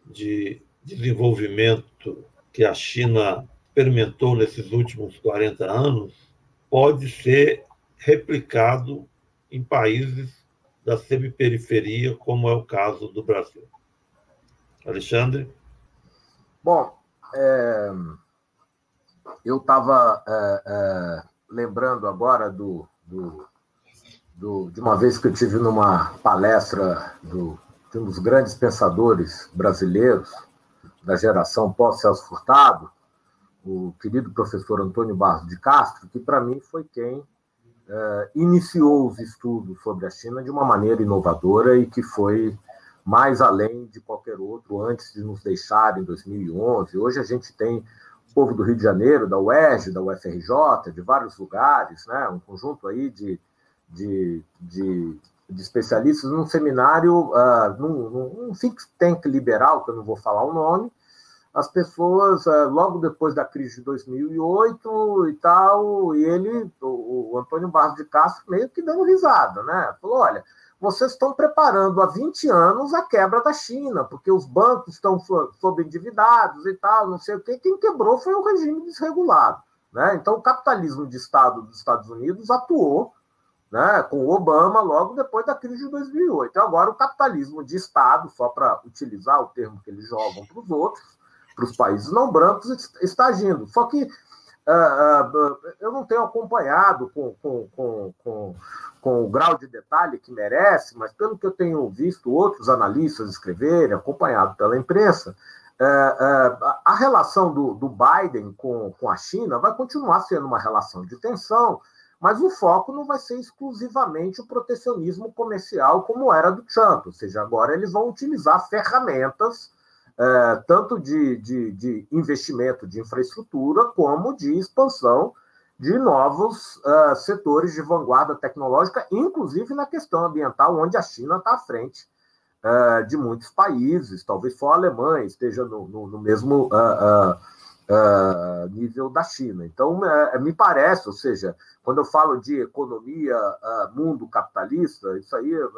Speaker 2: de desenvolvimento que a China experimentou nesses últimos 40 anos pode ser replicado em países da semiperiferia, como é o caso do Brasil. Alexandre?
Speaker 3: Bom, é, eu estava é, é, lembrando agora do, do, do, de uma vez que eu tive numa palestra do, de um dos grandes pensadores brasileiros da geração pós-Celso Furtado, o querido professor Antônio Barros de Castro, que para mim foi quem uh, iniciou os estudos sobre a China de uma maneira inovadora e que foi mais além de qualquer outro antes de nos deixar em 2011. Hoje a gente tem o povo do Rio de Janeiro, da UERJ, da UFRJ, de vários lugares, né? um conjunto aí de, de, de, de especialistas num seminário, uh, num, num think tank liberal, que eu não vou falar o nome, as pessoas, eh, logo depois da crise de 2008 e tal, e ele, o, o Antônio Barros de Castro, meio que dando risada, né? Falou: olha, vocês estão preparando há 20 anos a quebra da China, porque os bancos estão sob endividados e tal, não sei o quê. Quem quebrou foi o regime desregulado. Né? Então, o capitalismo de Estado dos Estados Unidos atuou né, com o Obama logo depois da crise de 2008. Então, agora, o capitalismo de Estado, só para utilizar o termo que eles jogam para os outros, para os países não brancos está agindo. Só que uh, uh, eu não tenho acompanhado com, com, com, com, com o grau de detalhe que merece, mas pelo que eu tenho visto outros analistas escreverem, acompanhado pela imprensa, uh, a relação do, do Biden com, com a China vai continuar sendo uma relação de tensão, mas o foco não vai ser exclusivamente o protecionismo comercial como era do Trump, ou seja, agora eles vão utilizar ferramentas é, tanto de, de, de, investimento de infraestrutura como de expansão de novos uh, setores de vanguarda tecnológica, inclusive na questão ambiental, onde a China está à frente uh, de muitos países, talvez só a Alemanha esteja no, no, no mesmo uh, nível da China. Então, me parece, ou seja, quando eu falo de economia, mundo capitalista, isso aí é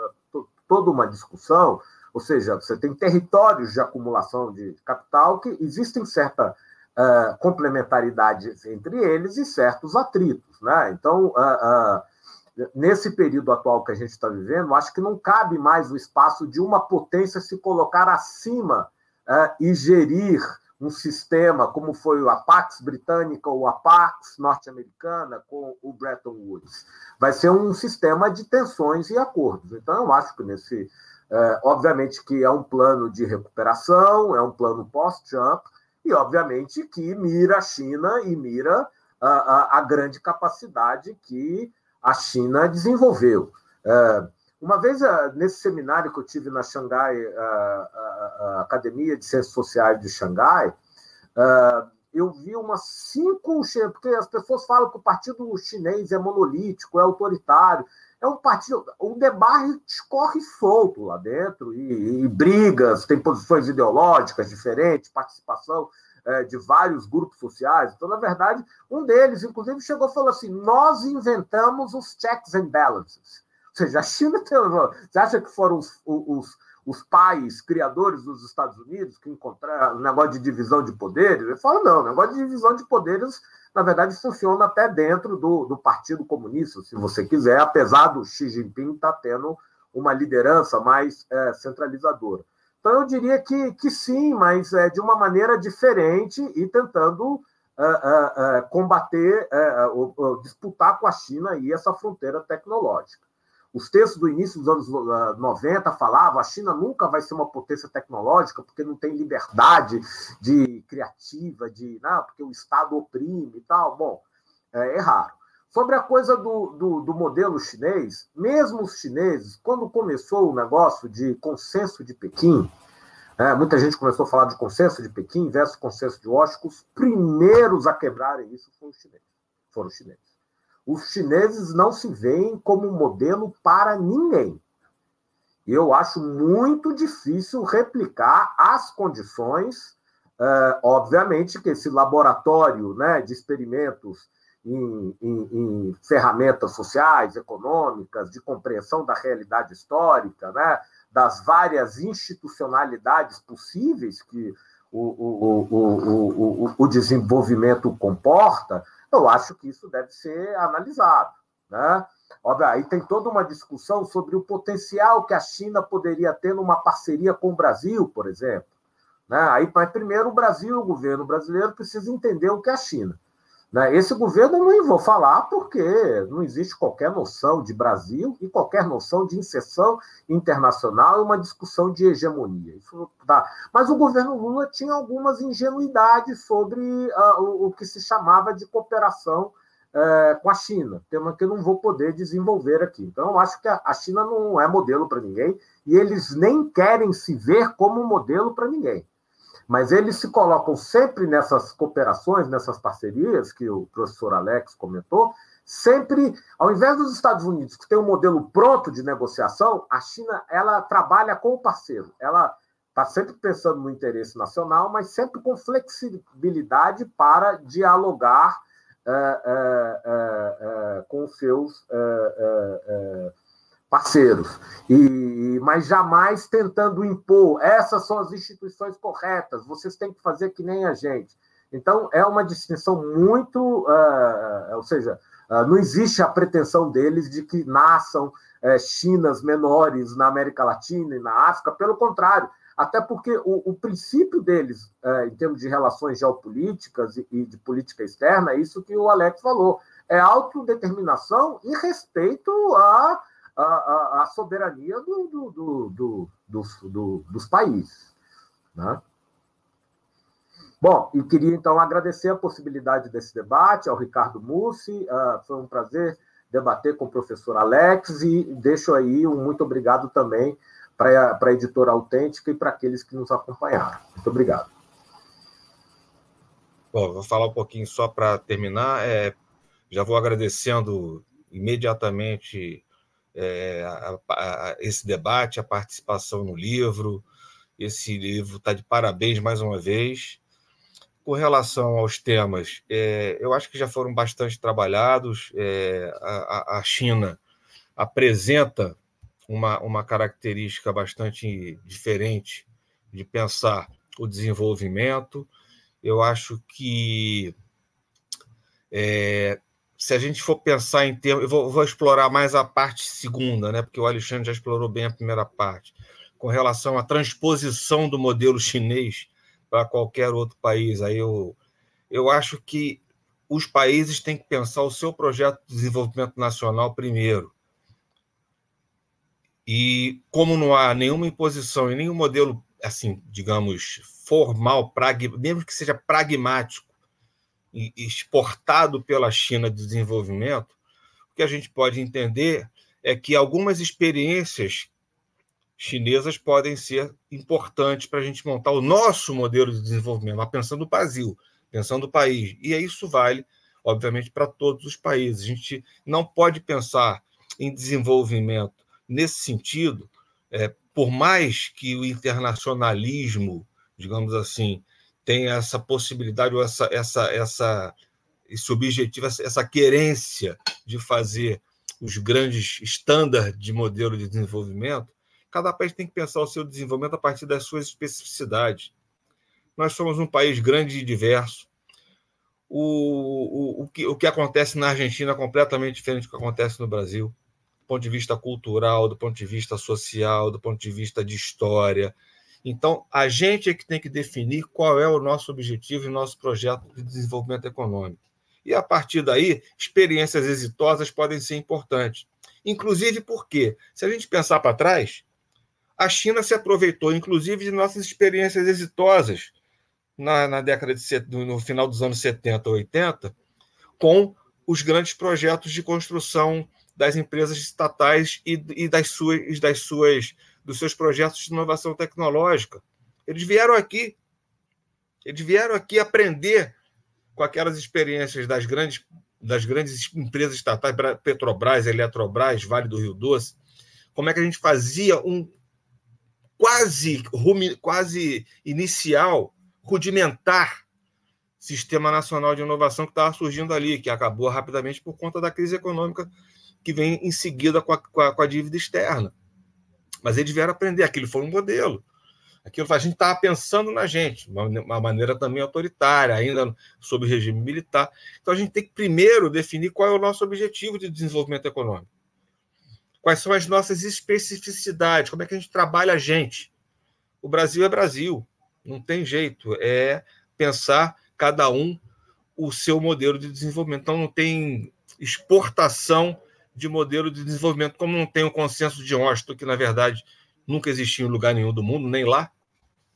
Speaker 3: toda uma discussão, ou seja, você tem territórios de acumulação de capital que existem certa uh, complementaridade entre eles e certos atritos. Né? Então, uh, uh, nesse período atual que a gente está vivendo, acho que não cabe mais o espaço de uma potência se colocar acima e gerir um sistema como foi a Pax britânica ou a Pax norte-americana com o Bretton Woods. Vai ser um sistema de tensões e acordos. Então, eu acho que nesse é, obviamente que é um plano de recuperação, é um plano pós-Trump, e obviamente que mira a China e mira a, a, a grande capacidade que a China desenvolveu. É, uma vez, é, nesse seminário que eu tive na Xangai, a, Academia de Ciências Sociais de Xangai, é, eu vi umas cinco, porque as pessoas falam que o partido chinês é monolítico, é autoritário é um partido. O debate corre solto lá dentro, e, e brigas, tem posições ideológicas diferentes, participação é, de vários grupos sociais. Então, na verdade, um deles, inclusive, chegou e falou assim: nós inventamos os checks and balances. Seja, a China tem. Você acha que foram os, os, os pais criadores dos Estados Unidos que encontraram o negócio de divisão de poderes? Ele fala: não, o negócio de divisão de poderes na verdade, funciona até dentro do, do Partido Comunista, se você quiser, apesar do Xi Jinping estar tá tendo uma liderança mais é, centralizadora. Então, eu diria que, que sim, mas é, de uma maneira diferente e tentando é, é, é combater, disputar com a China aí essa fronteira tecnológica. Os textos do início dos anos 90 ah, falavam a China nunca vai ser uma potência tecnológica porque não tem liberdade de criativa, de não, porque o Estado oprime e tal. Bom, é, é raro. Sobre a coisa do, do, do, modelo chinês, mesmo os chineses, quando começou o negócio de consenso de Pequim, é, muita gente começou a falar de consenso de Pequim versus consenso de Washington, os primeiros a quebrarem isso foram os chineses. Foram os chineses os chineses não se veem como modelo para ninguém. Eu acho muito difícil replicar as condições, é, obviamente que esse laboratório né, de experimentos em, em, em, ferramentas sociais, econômicas, de compreensão da realidade histórica, né, das várias institucionalidades possíveis que o, o, o, o, o desenvolvimento comporta, eu acho que isso deve ser analisado. Né? Óbvio, aí tem toda uma discussão sobre o potencial que a China poderia ter numa parceria com o Brasil, por exemplo. Né? Aí, mas primeiro o Brasil, o governo brasileiro, precisa entender o que é a China. Né? Esse governo eu não vou falar porque não existe qualquer noção de Brasil e qualquer noção de inserção internacional e uma discussão de hegemonia. Isso dá. Mas o governo Lula tinha algumas ingenuidades sobre uh, o, o, que se chamava de cooperação uh, com a China, tema que eu não vou poder desenvolver aqui. Então, eu acho que a, a China não é modelo para ninguém e eles nem querem se ver como modelo para ninguém. Mas eles se colocam sempre nessas cooperações, nessas parcerias que o professor Alex comentou, sempre, ao invés dos Estados Unidos, que tem um modelo pronto de negociação, a China ela trabalha com o parceiro. Ela está sempre pensando no interesse nacional, mas sempre com flexibilidade para dialogar é, é, é, com os seus parceiros, e, mas jamais tentando impor essas são as instituições corretas, vocês têm que fazer que nem a gente. Então, é uma distinção muito. Uh, ou seja, uh, não existe a pretensão deles de que nasçam uh, Chinas menores na América Latina e na África, pelo contrário, até porque o, o princípio deles, em termos de relações geopolíticas e, e de política externa, é isso que o Alex falou: é autodeterminação e respeito a a, a, a soberania do, do, do, do dos, dos países. Né? Bom, e queria então agradecer a possibilidade desse debate ao Ricardo Mussi. Uh, foi um prazer debater com o professor Alex e deixo aí um muito obrigado também para a editora autêntica e para aqueles que nos acompanharam. Muito obrigado.
Speaker 4: Bom, vou falar um pouquinho só para terminar. É, já vou agradecendo imediatamente é, a, a, esse debate, a participação no livro. Esse livro está de parabéns mais uma vez. Com relação aos temas, é, eu acho que já foram bastante trabalhados. É, a, a, China apresenta uma, uma característica bastante diferente de pensar o desenvolvimento. Eu acho que é, se a gente for pensar em termos. Eu vou, vou, explorar mais a parte segunda, né? porque o Alexandre já explorou bem a primeira parte, com relação à transposição do modelo chinês para qualquer outro país. Aí eu, eu acho que os países têm que pensar o seu projeto de desenvolvimento nacional primeiro. E como não há nenhuma imposição e nenhum modelo, assim, digamos, formal, prag... mesmo que seja pragmático, exportado pela China de desenvolvimento, o que a gente pode entender é que algumas experiências chinesas podem ser importantes para a gente montar o nosso modelo de desenvolvimento, pensando no Brasil, pensando no país. E isso vale, obviamente, para todos os países. A gente não pode pensar em desenvolvimento nesse sentido, é, por mais que o internacionalismo, digamos assim, tenha essa possibilidade ou essa, essa, essa, esse objetivo, essa querência de fazer os grandes estándares de modelo de desenvolvimento, Cada país tem que pensar o seu desenvolvimento a partir das suas especificidades. Nós somos um país grande e diverso. O, o, o, que, o que acontece na Argentina é completamente diferente do que acontece no Brasil, do ponto de vista cultural, do ponto de vista social, do ponto de vista de história. Então, a gente é que tem que definir qual é o nosso objetivo e nosso projeto de desenvolvimento econômico. E a partir daí, experiências exitosas podem ser importantes. Inclusive porque, se a gente pensar para trás, a China se aproveitou, inclusive, de nossas experiências exitosas na, na década de no final dos anos 70, 80, com os grandes projetos de construção das empresas estatais e, e das suas, das suas, dos seus projetos de inovação tecnológica. Eles vieram aqui, eles vieram aqui aprender com aquelas experiências das grandes, das grandes empresas estatais, Petrobras, Eletrobras, Vale do Rio Doce, como é que a gente fazia um, quase, quase inicial, rudimentar sistema nacional de inovação que estava surgindo ali, que acabou rapidamente por conta da crise econômica que vem em seguida com a, com a, com a dívida externa. Mas eles vieram aprender, aquilo foi um modelo. Aquilo a gente estava pensando na gente, uma, maneira também autoritária, ainda sob regime militar. Então a gente tem que primeiro definir qual é o nosso objetivo de desenvolvimento econômico. Quais são as nossas especificidades? Como é que a gente trabalha a gente? O Brasil é Brasil, não tem jeito. É pensar cada um o seu modelo de desenvolvimento. Então, não tem exportação de modelo de desenvolvimento, como não tem o consenso de Washington, que, na verdade, nunca existiu em lugar nenhum do mundo, nem lá.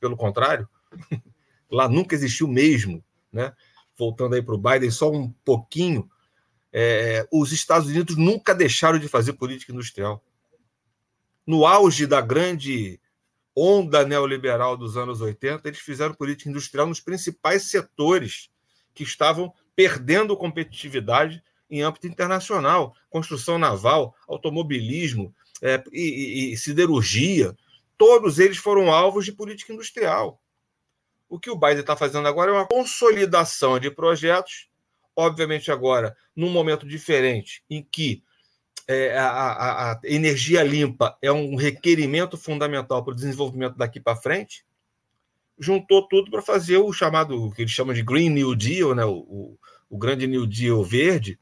Speaker 4: Pelo contrário, lá nunca existiu mesmo. Né? Voltando aí para o Biden, só um pouquinho é, os Estados Unidos nunca deixaram de fazer política industrial. No auge da grande onda neoliberal dos anos 80, eles fizeram política industrial nos principais setores que estavam perdendo competitividade em âmbito internacional: construção naval, automobilismo é, e, e, siderurgia. Todos eles foram alvos de política industrial. O que o Biden está fazendo agora é uma consolidação de projetos obviamente agora num momento diferente, em que é, a, a, a, energia limpa é um requerimento fundamental para o desenvolvimento daqui para frente, juntou tudo para fazer o chamado, o que eles chamam de Green New Deal, né? o, o, o grande New Deal verde,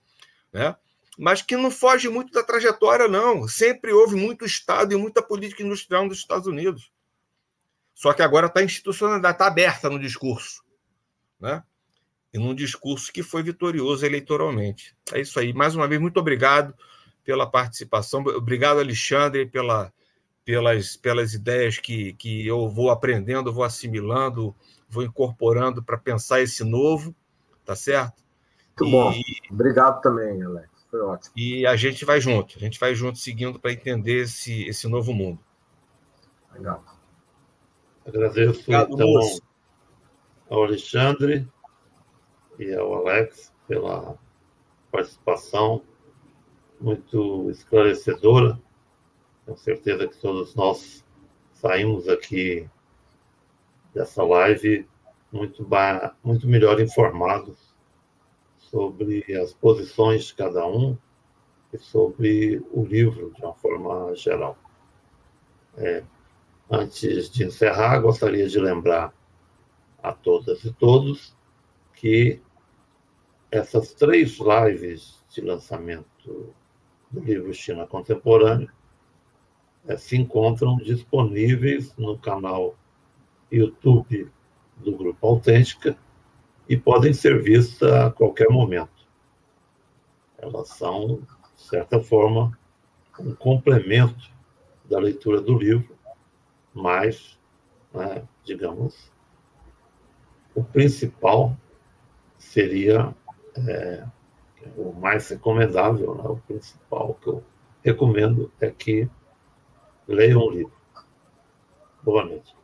Speaker 4: né? mas que não foge muito da trajetória, não. Sempre houve muito Estado e muita política industrial nos Estados Unidos. Só que agora está institucionalizada, está aberta no discurso. Né? e num discurso que foi vitorioso eleitoralmente. É isso aí. Mais uma vez, muito obrigado pela participação. Obrigado, Alexandre, pela, pelas, pelas ideias que, que eu vou aprendendo, vou assimilando, vou incorporando para pensar esse novo, tá certo?
Speaker 3: Muito e, bom. Obrigado também, Alex. Foi ótimo.
Speaker 4: E a gente vai junto, a gente vai junto seguindo para entender esse, esse novo mundo.
Speaker 3: Legal.
Speaker 2: Agradeço Obrigado, então moço. ao Alexandre e ao Alex pela participação muito esclarecedora. Tenho certeza que todos nós saímos aqui dessa live muito, muito melhor informados sobre as posições de cada um e sobre o livro de uma forma geral. É, antes de encerrar, gostaria de lembrar a todas e todos que essas três lives de lançamento do livro China Contemporânea é, se encontram disponíveis no canal YouTube do Grupo Autêntica e podem ser vistas a qualquer momento. Elas são, de certa forma, um complemento da leitura do livro, mas, né, digamos, o principal seria é, o mais recomendável, né, o principal que eu recomendo é que leiam o livro. Boa noite.